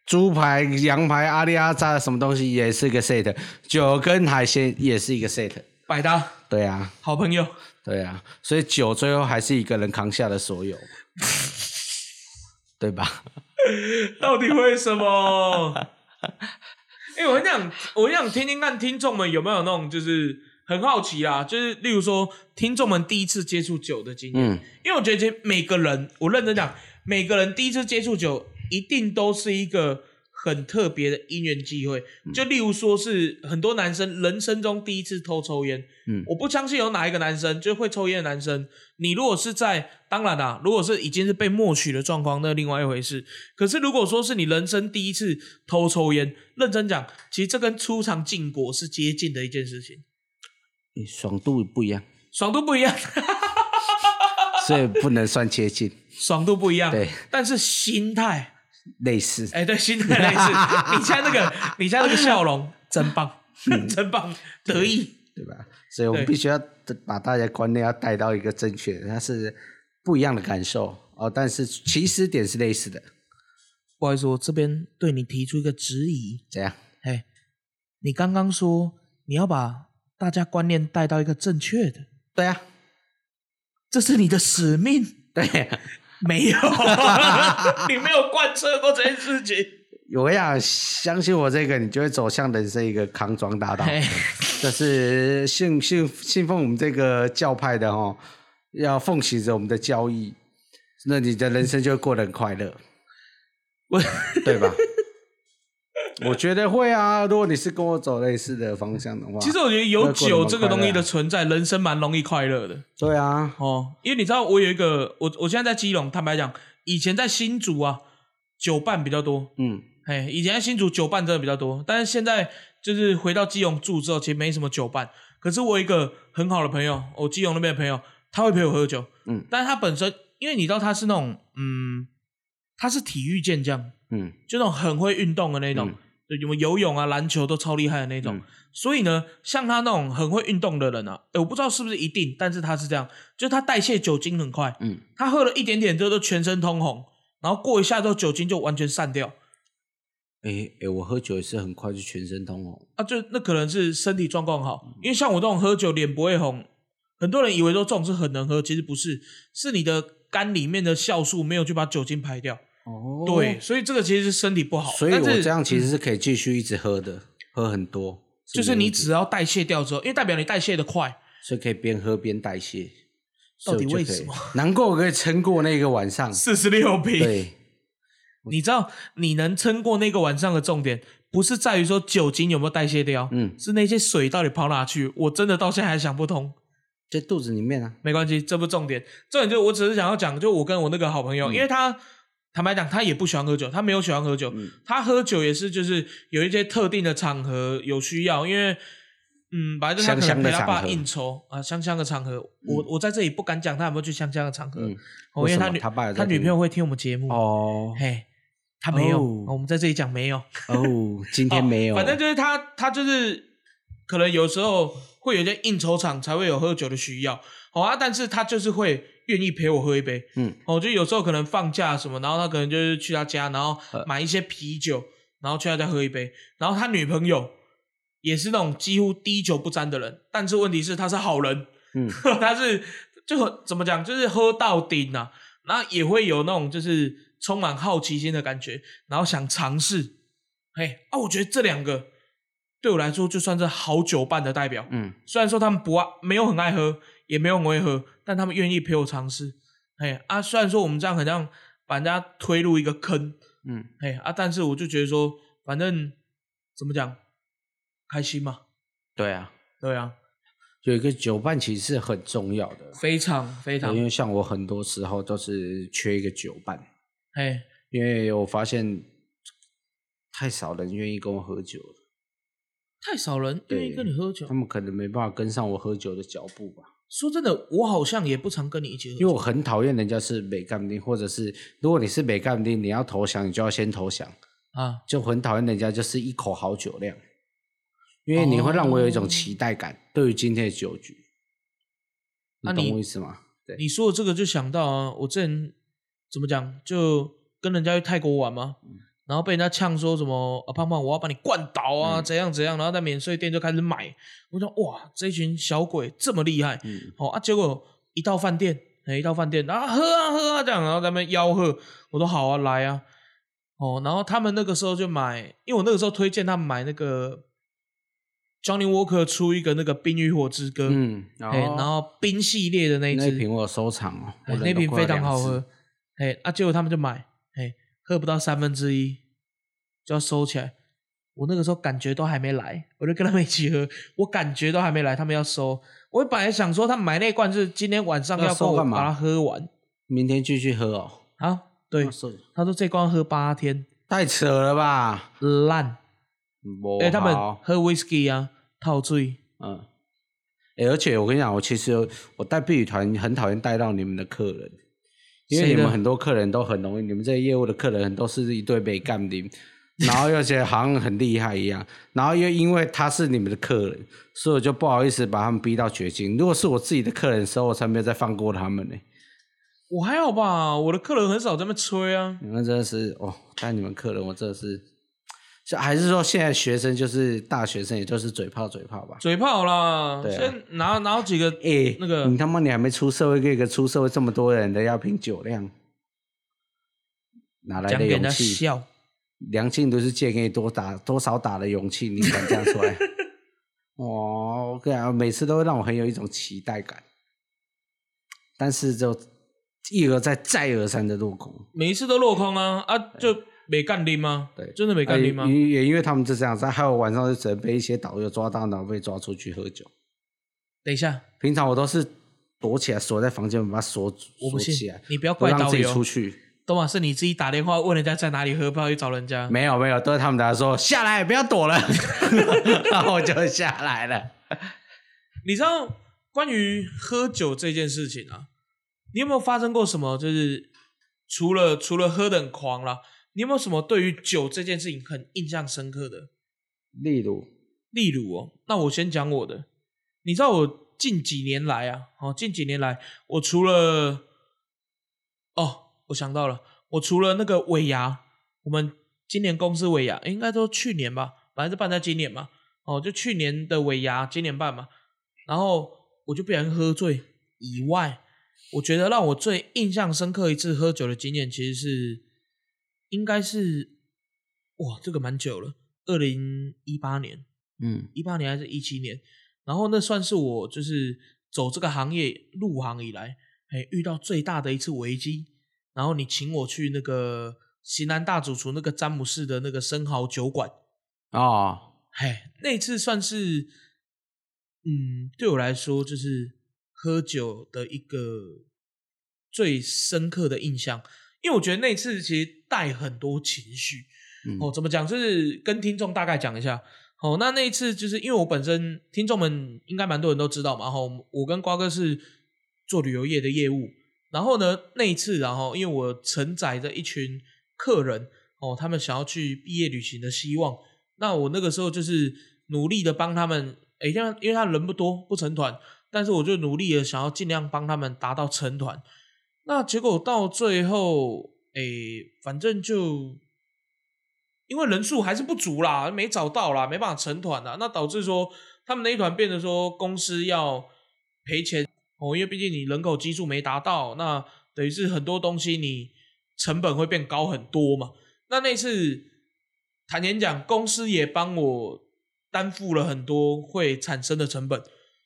猪排、羊排、阿里阿扎什么东西也是一个 set，酒跟海鲜也是一个 set。百搭。对啊，好朋友，对啊，所以酒最后还是一个人扛下了所有，对吧？到底为什么？哎、我很想，我很想听听看听众们有没有那种，就是很好奇啊，就是例如说听众们第一次接触酒的经验，嗯，因为我觉得每个人，我认真讲，每个人第一次接触酒，一定都是一个很特别的因缘机会。就例如说是很多男生人生中第一次偷抽烟，嗯我不相信有哪一个男生就是会抽烟的男生，你如果是在当然啦、如果是已经是被默许的状况，那另外一回事。可是如果说是你人生第一次偷抽烟，认真讲，其实这跟出场禁果是接近的一件事情，爽度不一样，爽度不一样，所以不能算接近，爽度不一样，对，但是心态。类似。哎、对，心态类似。你现在那个，你家那个笑容 真棒，真棒，得意。对吧？所以我们必须要把大家观念要带到一个正确的，它是不一样的感受哦，但是起始点是类似的。不好意思，我这边对你提出一个质疑。怎样？哎，你刚刚说你要把大家观念带到一个正确的，对啊，这是你的使命。对，没有，你没有贯彻过这件事情。我讲相信我这个，你就会走向人生一个康庄大道。哎，就是信信信奉我们这个教派的哦，要奉行着我们的教义，那你的人生就会过得很快乐，我对吧？我觉得会啊，如果你是跟我走类似的方向的话，其实我觉得有酒这个东西的存在，人生蛮容易快乐的。对啊，哦，因为你知道我有一个，我我现在在基隆，坦白讲，以前在新竹啊，酒伴比较多，嗯，哎，以前在新竹酒伴真的比较多，但是现在就是回到基隆住之后，其实没什么酒伴。可是我有一个很好的朋友，我基隆那边的朋友，他会陪我喝酒，嗯，但是他本身，因为你知道他是那种，嗯，他是体育健将，嗯。就那种很会运动的那种，什么游泳啊、篮球都超厉害的那种。嗯所以呢，像他那种很会运动的人啊，诶我不知道是不是一定，但是他是这样，就是他代谢酒精很快，嗯，他喝了一点点之后都全身通红，然后过一下之后酒精就完全散掉。哎哎，我喝酒也是很快就全身通红，啊，就那可能是身体状况好，因为像我这种喝酒脸不会红，很多人以为说这种是很能喝，其实不是，是你的肝里面的酵素没有去把酒精排掉。哦对，，所以这个其实是身体不好。所以我这样其实是可以继续一直喝的，喝很多，就是你只要代谢掉之后，因为代表你代谢的快，所以可以边喝边代谢。到底为什么？难怪我可以撑过那个晚上。四十六瓶。对，你知道你能撑过那个晚上的重点，不是在于说酒精有没有代谢掉，嗯，是那些水到底跑哪去？我真的到现在还想不通。在肚子里面啊。没关系，这不重点，重点就我只是想要讲，就我跟我那个好朋友，嗯因为他坦白讲，他也不喜欢喝酒，他没有喜欢喝酒，嗯。他喝酒也是就是有一些特定的场合有需要，因为嗯，反正他可能他爸应酬啊，香香的场合，我我在这里不敢讲他有没有去香香的场合，嗯。哦，因为他女他女朋友会听我们节目，哦。嘿，他没有，哦。我们在这里讲没有，哦，今天没有，反正就是他，他就是可能有时候会有一些应酬场才会有喝酒的需要，好啊，但是他就是会愿意陪我喝一杯，嗯，哦，就有时候可能放假什么，然后他可能就是去他家，然后呃。买一些啤酒，然后去他家喝一杯，然后他女朋友也是那种几乎滴酒不沾的人，但是问题是他是好人，嗯。他是就很怎么讲，就是喝到顶啊，然后也会有那种就是充满好奇心的感觉，然后想尝试。嘿啊，我觉得这两个对我来说就算是好酒伴的代表。嗯。虽然说他们不爱，没有很爱喝，也没有违和，但他们愿意陪我尝试。嘿啊，虽然说我们这样很像把人家推入一个坑，嗯，嘿啊，但是我就觉得说，反正怎么讲，开心嘛，对啊，对啊，有一个酒伴其实是很重要的，非常非常。因，为像我很多时候都是缺一个酒伴，嘿，因为我发现太少人愿意跟我喝酒了，太少人愿意跟你喝酒。他。们可能没办法跟上我喝酒的脚步吧。说真的，我好像也不常跟你一起喝酒，因为我很讨厌人家是美干丁，或者是如果你是美干丁，你要投降，你就要先投降，啊，就很讨厌人家就是一口好酒量，因为你会让我有一种期待感，对于今天的酒局，那你你懂我意思吗？对，你说的这个就想到啊，我之前怎么讲，就跟人家去泰国玩嘛，嗯然后被人家呛说什么啊胖胖，我要把你灌倒啊，嗯。怎样怎样，然后在免税店就开始买，我说哇，这群小鬼这么厉害，嗯，好、啊，结果一到饭店，哎，一到饭店啊喝啊喝啊这样，然后在那边吆喝，我说好啊来啊，哦，然后他们那个时候就买，因为我那个时候推荐他们买那个 Johnny Walker 出一个那个《冰与火之歌》，嗯，然后冰系列的那一那支，瓶我有收藏哦，哎我忍都过那瓶非常好喝，哎，啊，结果他们就买，哎，喝不到三分之一就要收起来。我那个时候感觉都还没来，我就跟他们一起喝，我感觉都还没来，他们要收。我本来想说，他们买那罐是今天晚上要要收把它喝完明天继续喝哦。啊。对他说这罐喝八天，太扯了吧？烂。不哎，他们喝 whisky 啊，套醉。嗯，欸而且我跟你讲，我其实我带避雨团很讨厌带到你们的客人，因为你们很多客人都很容易，你们这些业务的客人都是一对被干的，然后又觉得好像很厉害一样，然后又因为他是你们的客人，所以我就不好意思把他们逼到绝境。如果是我自己的客人的时候，我才没有再放过他们呢。我还好吧，我的客人很少在那边吹啊。你们真的是哦，但你们客人，我真的是，是还是说现在学生就是大学生，也就是嘴炮嘴炮吧？嘴炮啦，对啊先拿拿几个哎、那个你他妈你还没出社会，给一个出社会这么多人的要凭酒量，哪来的讲给人家勇气？笑。梁静都是借给你多打多少打的勇气，你敢这样出来？哇，我跟你讲，每次都会让我很有一种期待感，但是就一而再再而三的落空。每一次都落空啊啊，就没干拎吗？对真的没干拎吗啊？也也因为他们就这样子，还有晚上就只能被一些导游抓到，然后被抓出去喝酒。等一下，平常我都是躲起来，锁在房间，把它锁我不信锁起来，，你不要怪导游。出去。都嘛是你自己打电话问人家在哪里喝，不要去找人家。没有没有，都是他们打说下来，不要躲了，然后我就下来了。你知道关于喝酒这件事情啊，你有没有发生过什么？就是除了除了喝的很狂啦，你有没有什么对于酒这件事情很印象深刻的？例如，例如哦，那我先讲我的。你知道我近几年来啊，哦，近几年来，我除了哦，我想到了，我除了那个尾牙，我们今年公司尾牙诶应该都去年吧，本来是办在今年嘛，哦，就去年的尾牙，今年办嘛，然后我就被人喝醉以外，我觉得让我最印象深刻一次喝酒的经验，其实是应该是哇，这个蛮久了，二零一八年。嗯一八年还是一七年，然后那算是我就是走这个行业入行以来，哎，遇到最大的一次危机。然后你请我去那个西南大主厨那个詹姆士的那个生蚝酒馆，哦，哎，那次算是，嗯，对我来说就是喝酒的一个最深刻的印象，因为我觉得那次其实带很多情绪。嗯哦，怎么讲？就是跟听众大概讲一下。哦，那那一次就是因为我本身听众们应该蛮多人都知道嘛。然后我跟瓜哥是做旅游业的业务，然后呢那一次，然后因为我承载着一群客人，哦，他们想要去毕业旅行的希望，那我那个时候就是努力的帮他们，哎，因为因为他人不多，不成团，但是我就努力的想要尽量帮他们达到成团。那结果到最后，诶，反正就。因为人数还是不足啦，没找到啦，没办法成团啦，那导致说他们那一团变得说公司要赔钱哦，因为毕竟你人口基数没达到，那等于是很多东西你成本会变高很多嘛。那那次坦言讲，公司也帮我担负了很多会产生的成本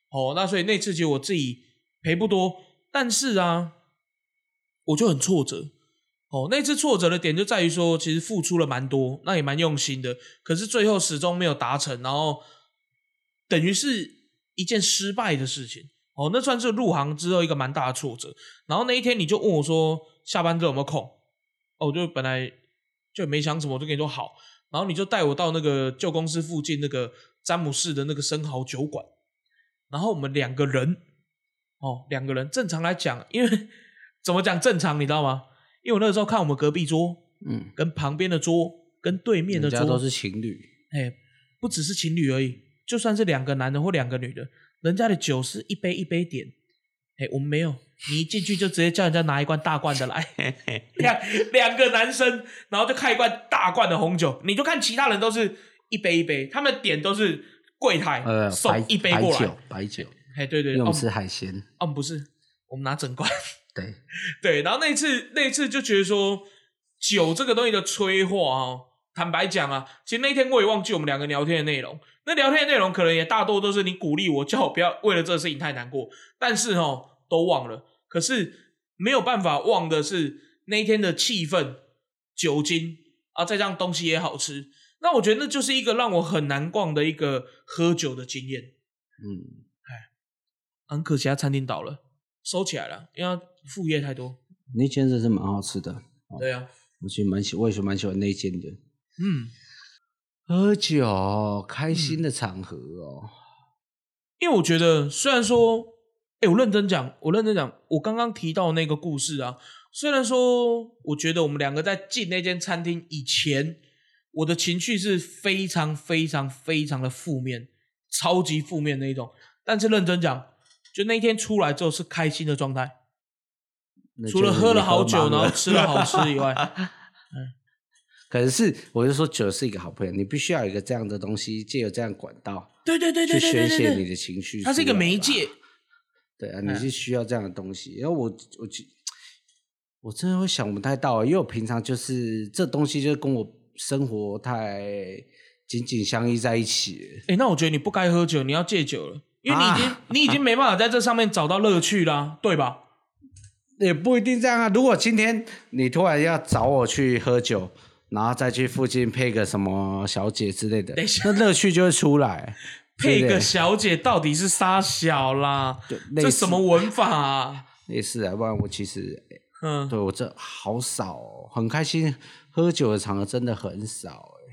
哦，那所以那次其实我自己赔不多，但是啊，我就很挫折。哦，那次挫折的点就在于说，其实付出了蛮多，那也蛮用心的，可是最后始终没有达成，然后等于是一件失败的事情。哦，那算是入行之后一个蛮大的挫折。然后那一天你就问我说，下班之后有没有空？哦，就本来就没想什么，我就跟你说好。然后你就带我到那个旧公司附近那个詹姆士的那个生蚝酒馆，然后我们两个人，哦，两个人正常来讲，因为 怎么讲正常，你知道吗？因为我那个时候看我们隔壁桌，嗯，跟旁边的桌，跟对面的桌都是情侣，哎，不只是情侣而已，就算是两个男的或两个女的，人家的酒是一杯一杯点，哎，我们没有，你一进去就直接叫人家拿一罐大罐的来，两两个男生，然后就开一罐大罐的红酒，你就看其他人都是一杯一杯，他们点都是柜台呃送一杯过来，白酒，哎，对对，因为我们吃海鲜，哦，不是，我们拿整罐。对 对，然后那次那次就觉得说酒这个东西的催化哦，坦白讲啊，其实那天我也忘记我们两个聊天的内容。那聊天的内容可能也大多都是你鼓励我，叫我不要为了这个事情太难过。但是哦，都忘了。可是没有办法忘的是那一天的气氛、酒精啊，再加上东西也好吃。那我觉得那就是一个让我很难忘的一个喝酒的经验。嗯，哎，很可惜，他餐厅倒了，收起来了，因为副业太多。那间真是蛮好吃的。对啊，我其实蛮喜，我也是蛮喜欢那间的。嗯，喝酒，开心的场合哦。因为我觉得，虽然说，哎，我认真讲，我认真讲，我刚刚提到那个故事啊，虽然说，我觉得我们两个在进那间餐厅以前，我的情绪是非常非常非常的负面，超级负面那一种。但是认真讲，就那天出来之后是开心的状态。除了喝了好酒，然后吃了好吃以外，嗯，可是我就说酒是一个好朋友，你必须要有一个这样的东西，借由这样管道，对对对对去宣泄你的情绪，它是一个媒介，对啊，你是需要这样的东西。然后我我我真的会想不太到，因为我平常就是这东西就跟我生活太紧紧相依在一起。哎，那我觉得你不该喝酒，你要戒酒了，因为你已经你已经没办法在这上面找到乐趣啦，对吧？也不一定这样啊。如果今天你突然要找我去喝酒，然后再去附近配个什么小姐之类的，那乐趣就会出来。配个小姐到底是杀小啦？这什么文法啊？类似啊，不然我其实，嗯，对我这好少，哦很开心喝酒的场合真的很少哎。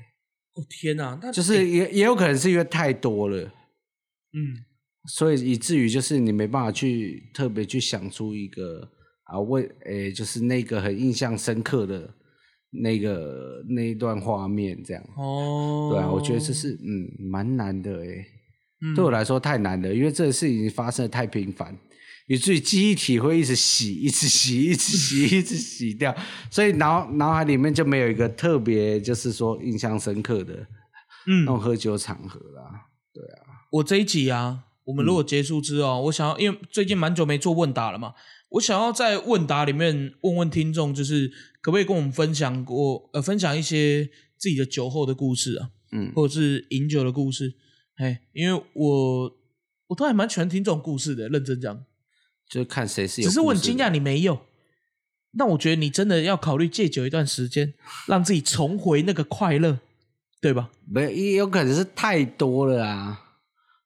哦天哪，那就是也也有可能是因为太多了，嗯，所以以至于就是你没办法去特别去想出一个。啊，为诶，就是那个很印象深刻的那个那一段画面，这样。哦，对啊，我觉得这是嗯蛮难的诶，对我来说太难了，因为这个事情发生的太频繁，以至于记忆体会一直洗，一直洗，一直洗，一直洗掉，所以脑脑海里面就没有一个特别就是说印象深刻的嗯那种喝酒场合啦，对啊，我这一集啊，我们如果结束之后，我想要，因为最近蛮久没做问答了嘛。我想要在问答里面问问听众，就是可不可以跟我们分享过呃，分享一些自己的酒后的故事啊，嗯，或者是饮酒的故事，哎，因为我我都还蛮喜欢听这种故事的，认真讲，就是看谁是，只是我很惊讶你没有，那我觉得你真的要考虑戒酒一段时间，让自己重回那个快乐，对吧？没也有可能是太多了啊，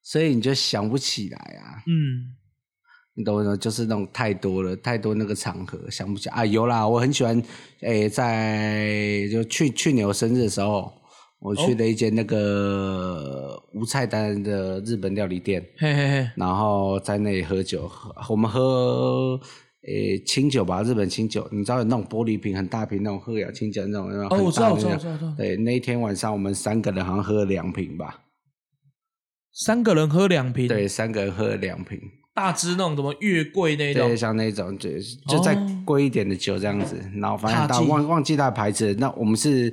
所以你就想不起来啊，嗯。你懂我意思？就是那种太多了，太多那个场合想不起啊。有啦，我很喜欢，诶、在就去去年我生日的时候，我去了一间那个无菜单的日本料理店，嘿嘿嘿，然后在那里喝酒，喝我们喝诶、清酒吧，日本清酒，你知道有那种玻璃瓶很大瓶那种喝雅清酒那种，哦，我知道，我知道，我知道。对，那一天晚上我们三个人好像喝了两瓶吧，三个人喝两瓶，对，三个人喝了两瓶，大支那种什么月桂那种。对，，像那种就就再哦。贵一点的酒这样子，然后反正到忘忘记它的牌子，那我们是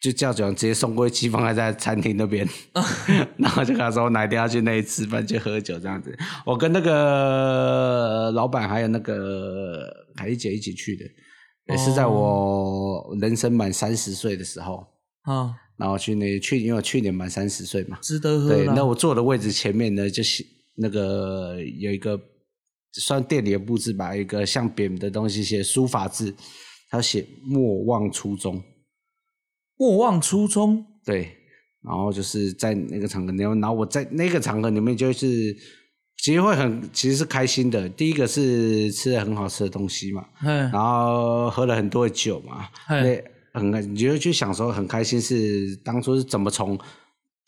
就叫酒直接送过去，放在在餐厅那边，然后就跟他说哪一天要去那里吃饭去喝酒这样子。我跟那个老板还有那个凯丽姐一起去的，也是在我人生满三十岁的时候，啊，然后去那去，因为我去年满三十岁嘛，值得喝对，那我坐的位置前面呢，就是那个有一个算店里的布置吧，一个像匾的东西，写书法字，他写“莫忘初衷莫忘初衷，”。对，然后就是在那个场合然后我在那个场合里面就是。其实会很，其实是开心的。第一个是吃了很好吃的东西嘛，嗯然后喝了很多的酒嘛，嘿那很你就会去享受很开心是当初是怎么从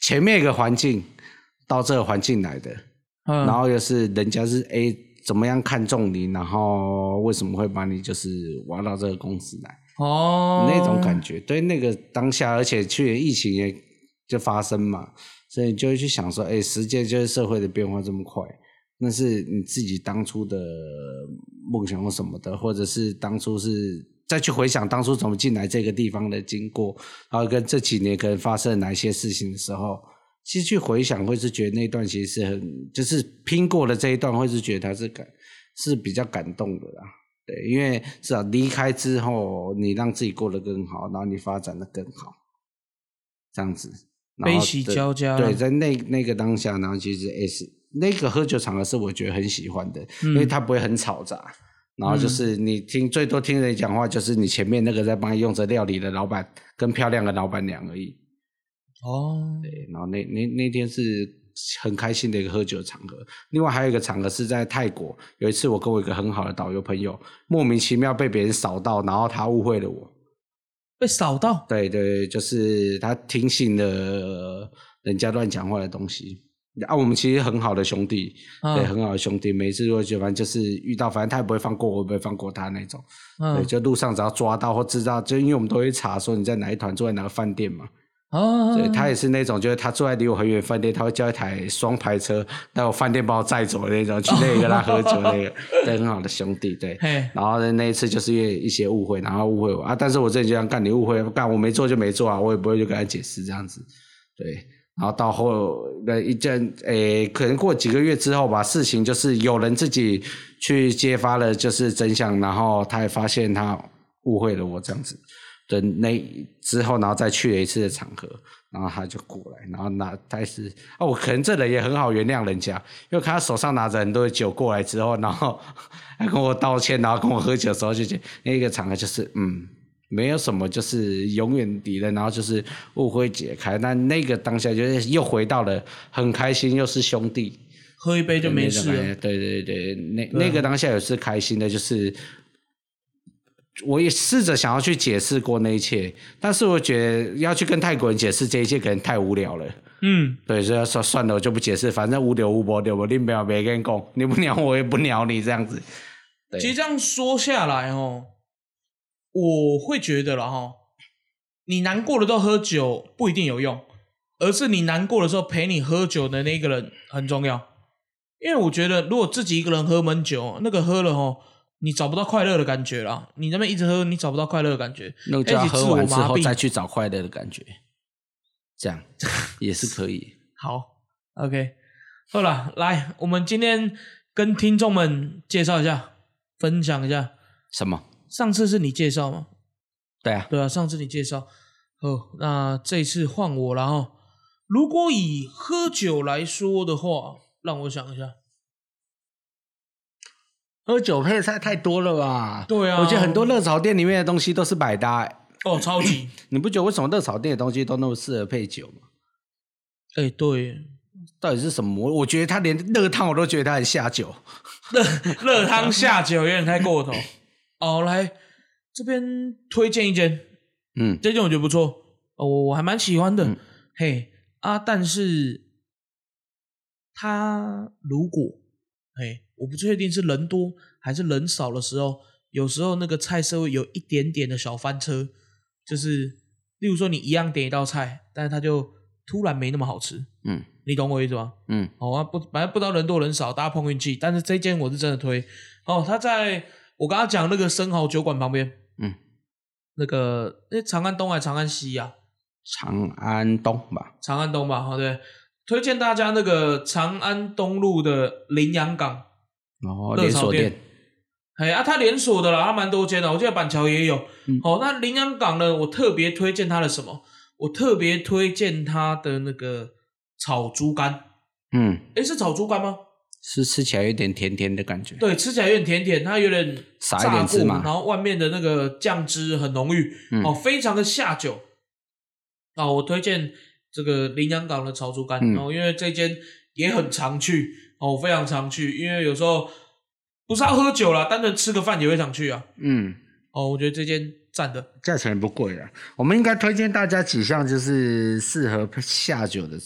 前面一个环境到这个环境来的，嗯，然后又是人家是哎怎么样看中你，然后为什么会把你就是挖到这个公司来，哦，那种感觉，对那个当下，而且去年疫情也就发生嘛，所以你就会去想说，哎时间就是社会的变化这么快。那是你自己当初的梦想或什么的，或者是当初是再去回想当初怎么进来这个地方的经过，然后跟这几年可能发生哪一些事情的时候，其实去回想会是觉得那段其实是很就是拼过的这一段，会是觉得他是感是比较感动的啦。对，因为至少离开之后，你让自己过得更好，然后你发展的更好，这样子，悲喜交加，对，在那那个当下，然后其实那个喝酒场合是我觉得很喜欢的，因为它不会很吵杂。然后就是你听最多听人讲话，就是你前面那个在帮你用着料理的老板跟漂亮的老板娘而已。哦，对，然后那那那天是很开心的一个喝酒场合。另外还有一个场合是在泰国，有一次我跟我一个很好的导游朋友莫名其妙被别人扫到，然后他误会了我。被扫到，对对，就是他听信了人家乱讲话的东西。啊，我们其实很好的兄弟，对，嗯很好的兄弟。每次如果就反正就是遇到，反正他也不会放过我，我也不会放过他那种。对，嗯，就路上只要抓到或知道，就因为我们都会查说你在哪一团住在哪个饭店嘛。哦，对他也是那种，就是他坐在离我很远的饭店，他会叫一台双排车到我饭店把我载走的那种，去那里跟他喝酒那个，对，很好的兄弟，对。然后呢，那一次就是因为一些误会，然后误会我啊，但是我这里就想干你误会，干我没做就没做啊，我也不会去跟他解释这样子，对。然后到后那一阵，诶，可能过几个月之后吧，事情就是有人自己去揭发了，就是真相，然后他也发现他误会了我这样子的那之后，然后再去了一次的场合，然后他就过来，然后拿开始啊，我可能这人也很好原谅人家，因为看他手上拿着很多的酒过来之后，然后还跟我道歉，然后跟我喝酒的时候，就觉得那个场合就是嗯。没有什么，就是永远敌人，然后就是误会解开。那那个当下就是又回到了很开心，又是兄弟，喝一杯就没事对对对，那那个当下也是开心的，就是我也试着想要去解释过那一切，但是我觉得要去跟泰国人解释这一切可能太无聊了。嗯，对，所以说算了，我就不解释，反正无聊无波对我另不要别跟讲，你不鸟我也不鸟你这样子。对其实这样说下来哦，我会觉得了哈，你难过的时候喝酒不一定有用，而是你难过的时候陪你喝酒的那个人很重要。因为我觉得，如果自己一个人喝闷酒，那个喝了哦，你找不到快乐的感觉啦。你那边一直喝，你找不到快乐的感觉，那就要一起自我喝完之后再去找快乐的感觉，这样 也是可以。好，OK，好了，来，我们今天跟听众们介绍一下，分享一下。什么？上次是你介绍吗？对啊，对啊，上次你介绍。哦，那这次换我了哈。如果以喝酒来说的话，让我想一下。喝酒配菜太多了吧？对啊我觉得很多热炒店里面的东西都是百搭、欸。哦，超级。你不觉得为什么热炒店的东西都那么适合配酒吗？哎、对，到底是什么？我觉得他连热汤我都觉得他很下酒。热热汤下酒有点太过头。哦，来这边推荐一间，嗯这间我觉得不错，哦，我我还蛮喜欢的。嗯嘿啊，但是他如果嘿，我不确定是人多还是人少的时候，有时候那个菜色会有一点点的小翻车，就是例如说你一样点一道菜，但是它就突然没那么好吃，嗯你懂我意思吗？嗯哦，啊不，反正不知道人多人少，大家碰运气。但是这间我是真的推哦，它在我刚刚讲那个生蚝酒馆旁边，嗯，那个那长安东还是长安西呀、长安东吧。长安东吧，好对，推荐大家那个长安东路的羚羊港，哦，连锁店。哎啊，它连锁的啦，它蛮多间的，我记得板桥也有。嗯哦，那羚羊港呢，我特别推荐它的什么？我特别推荐它的那个炒猪肝，嗯，诶，是炒猪肝吗？是吃起来有点甜甜的感觉。对，吃起来有点甜甜，它有点撒一，点芝麻然后外面的那个酱汁很浓郁，嗯哦，非常的下酒。啊，我推荐这个羚羊港的炒猪肝，嗯哦，因为这间也很常去，哦，我非常常去，因为有时候不是要喝酒啦，单纯吃个饭也会想去啊。嗯，哦，我觉得这间赞的。价钱也不贵啊。我们应该推荐大家几项就是适合下酒的。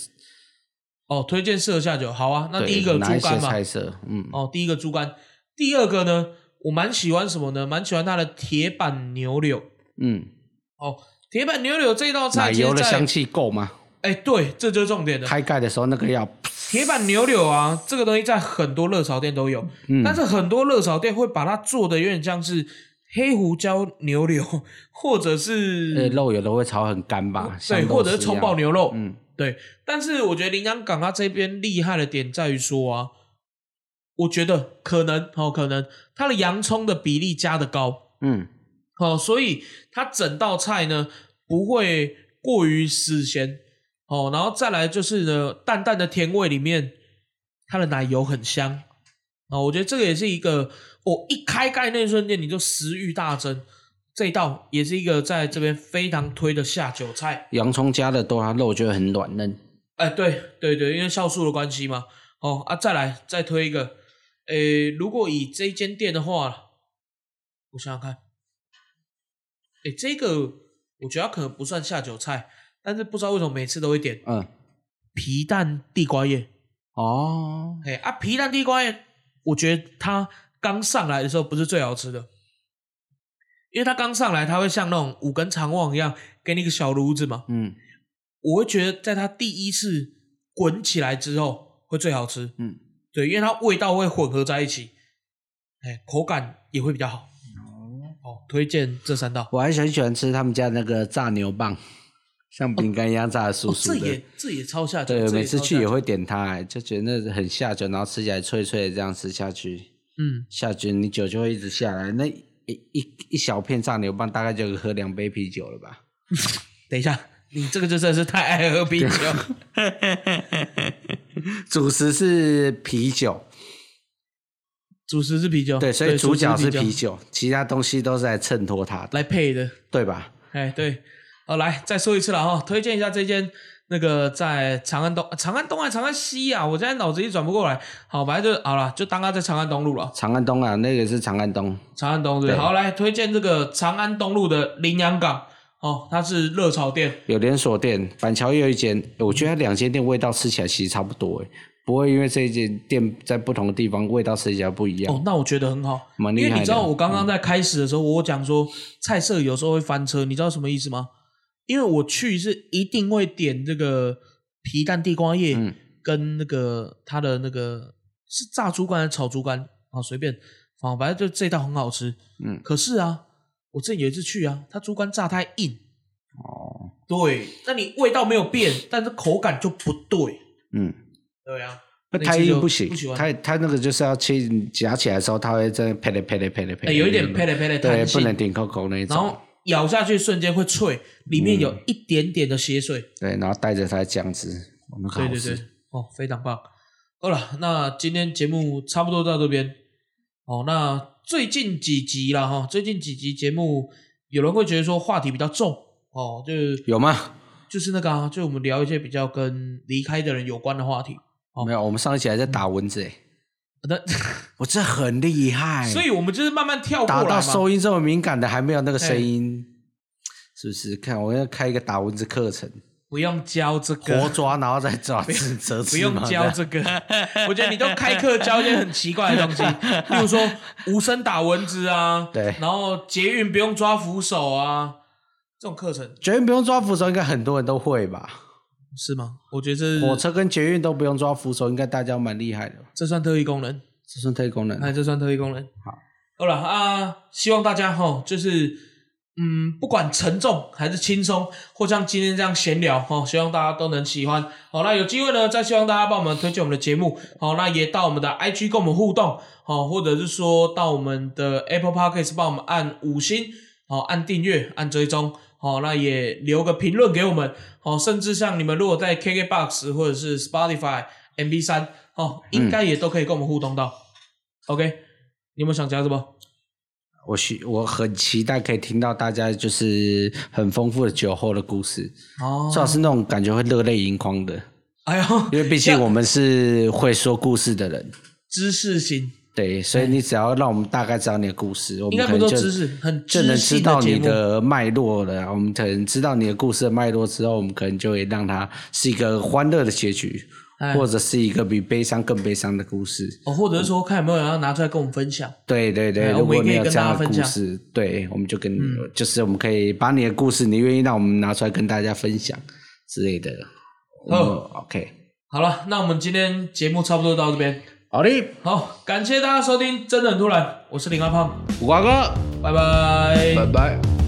哦，推荐适合下酒，好啊。那第一个猪肝嘛，菜色？嗯，哦，第一个猪肝，第二个呢，我蛮喜欢什么呢？蛮喜欢它的铁板牛柳。嗯，哦，铁板牛柳这道菜，奶油的香气够吗？哎，对，这就是重点的。开盖的时候那个要，铁板牛柳啊，这个东西在很多热炒店都有，嗯但是很多热炒店会把它做的有点像是黑胡椒牛柳，或者是、呃，肉有的会炒很干吧？嗯对，或者是葱爆牛肉，嗯对。但是我觉得临安港它这边厉害的点在于说啊，我觉得可能哦，可能它的洋葱的比例加的高，嗯哦，所以它整道菜呢不会过于死咸哦，然后再来就是呢淡淡的甜味里面，它的奶油很香哦，我觉得这个也是一个，我、一开盖那一瞬间你就食欲大增，这一道也是一个在这边非常推的下酒菜。洋葱加的多，它肉就会很软嫩。哎，对对对，因为酵素的关系嘛。哦啊，再来再推一个，诶，如果以这一间店的话，我想想看，诶，这个我觉得可能不算下酒菜，但是不知道为什么每次都会点嗯，皮蛋地瓜叶。哦，哎啊，皮蛋地瓜叶，我觉得它刚上来的时候不是最好吃的，因为它刚上来，它会像那种五根肠旺一样，给你一个小炉子嘛。嗯我会觉得在它第一次滚起来之后会最好吃，嗯，对，因为它味道会混合在一起，哎，口感也会比较好。哦，推荐这三道。我还很喜欢吃他们家那个炸牛棒，像饼干一样炸的酥哦，这酥的。也这也超下酒，对，每次去也会点它、哎就觉得那很下酒，然后吃起来脆脆的，这样吃下去，嗯，下去你酒就会一直下来。那一一一小片炸牛棒大概就喝两杯啤酒了吧？等一下，你这个就真的是太爱喝啤酒。主食是啤酒，主食是啤酒，对，所以主角是酒啤酒，其他东西都是来衬托它的，来配的。对吧？哎，对，好，来再说一次了哈，推荐一下这间那个在长安东、长安东还是长安西啊？我现在脑子一转不过来。好，反正就好了，就当它在长安东路了。长安东啊，那个是长安东，长安东对，对好来推荐这个长安东路的羚羊港哦，它是热炒店，有连锁店，板桥也有一间，我觉得它两间店味道吃起来其实差不多，诶，不会因为这一间店在不同的地方味道吃起来不一样。哦，那我觉得很好，蛮厉害的因为你知道我刚刚在开始的时候，我讲说菜色有时候会翻车，你知道什么意思吗？因为我去是一定会点这个皮蛋地瓜叶，嗯。跟那个它的那个是炸猪肝还是炒猪肝啊，随便，啊，反正就这道很好吃。嗯，可是啊，我之前有一次去啊，它猪肝炸太硬，哦，对，那你味道没有变，但是口感就不对，嗯，对啊，那太硬不行它它那个就是要切夹起来的时候，它会在那啪嘞啪嘞啪嘞啪啦，哎有一点啪嘞啪嘞对，不能顶扣扣那一种然后，咬下去瞬间会脆，里面嗯有一点点的血水。对，然后带着它的酱汁，哇那个好吃对对对，哦，非常棒。好了，那今天节目差不多到这边。哦，那最近几集了哈，最近几集节目有人会觉得说话题比较重哦，就是有吗？就是那个啊，就我们聊一些比较跟离开的人有关的话题。哦没有，我们上一期还在打蚊子诶，那 我这很厉害，所以我们就是慢慢跳过打到来嘛。收音这么敏感的还没有那个声音，是不是？看我要开一个打蚊子课程，不用教这个，活抓然后再抓刺折 不用教这个。我觉得你都开课教一些很奇怪的东西，例如说无声打蚊子啊，对然后捷运不用抓扶手啊，这种课程捷运不用抓扶手，应该很多人都会吧？是吗？我觉得这火车跟捷运都不用抓扶手，应该大家蛮厉害的吧。这算特异功能。这算特异功能。哎，这算特异功能。好，好了啊，希望大家哈，就是嗯，不管沉重还是轻松，或像今天这样闲聊哈，希望大家都能喜欢。好，那有机会呢，再希望大家帮我们推荐我们的节目。好，那也到我们的 IG 跟我们互动，好，或者是说到我们的 Apple Podcast 帮我们按五星，好，按订阅，按追踪。好，那也留个评论给我们。好，甚至像你们如果在 KKBox 或者是 Spotify、MB 三，哦，应该也都可以跟我们互动到。OK，你有没有想加什么？我希我很期待可以听到大家就是很丰富的酒后的故事，哦最好是那种感觉会热泪盈眶的，哎呦，因为毕竟我们是会说故事的人。知识型，对，所以你只要让我们大概知道你的故事，我们可能就知识，很就能知知道你的脉络了。我们可能知道你的故事的脉络之后，我们可能就会让它是一个欢乐的结局，哎或者是一个比悲伤更悲伤的故事。哦，或者是说看有没有人要拿出来跟我们分享。对对对，哎如果你有这样的故事，对，我们就跟、就是我们可以把你的故事，你愿意让我们拿出来跟大家分享之类的。哦 OK，好了，那我们今天节目差不多到这边。好的，好，感谢大家收听，真的很突然，我是林阿胖，五瓜哥，拜拜。拜拜。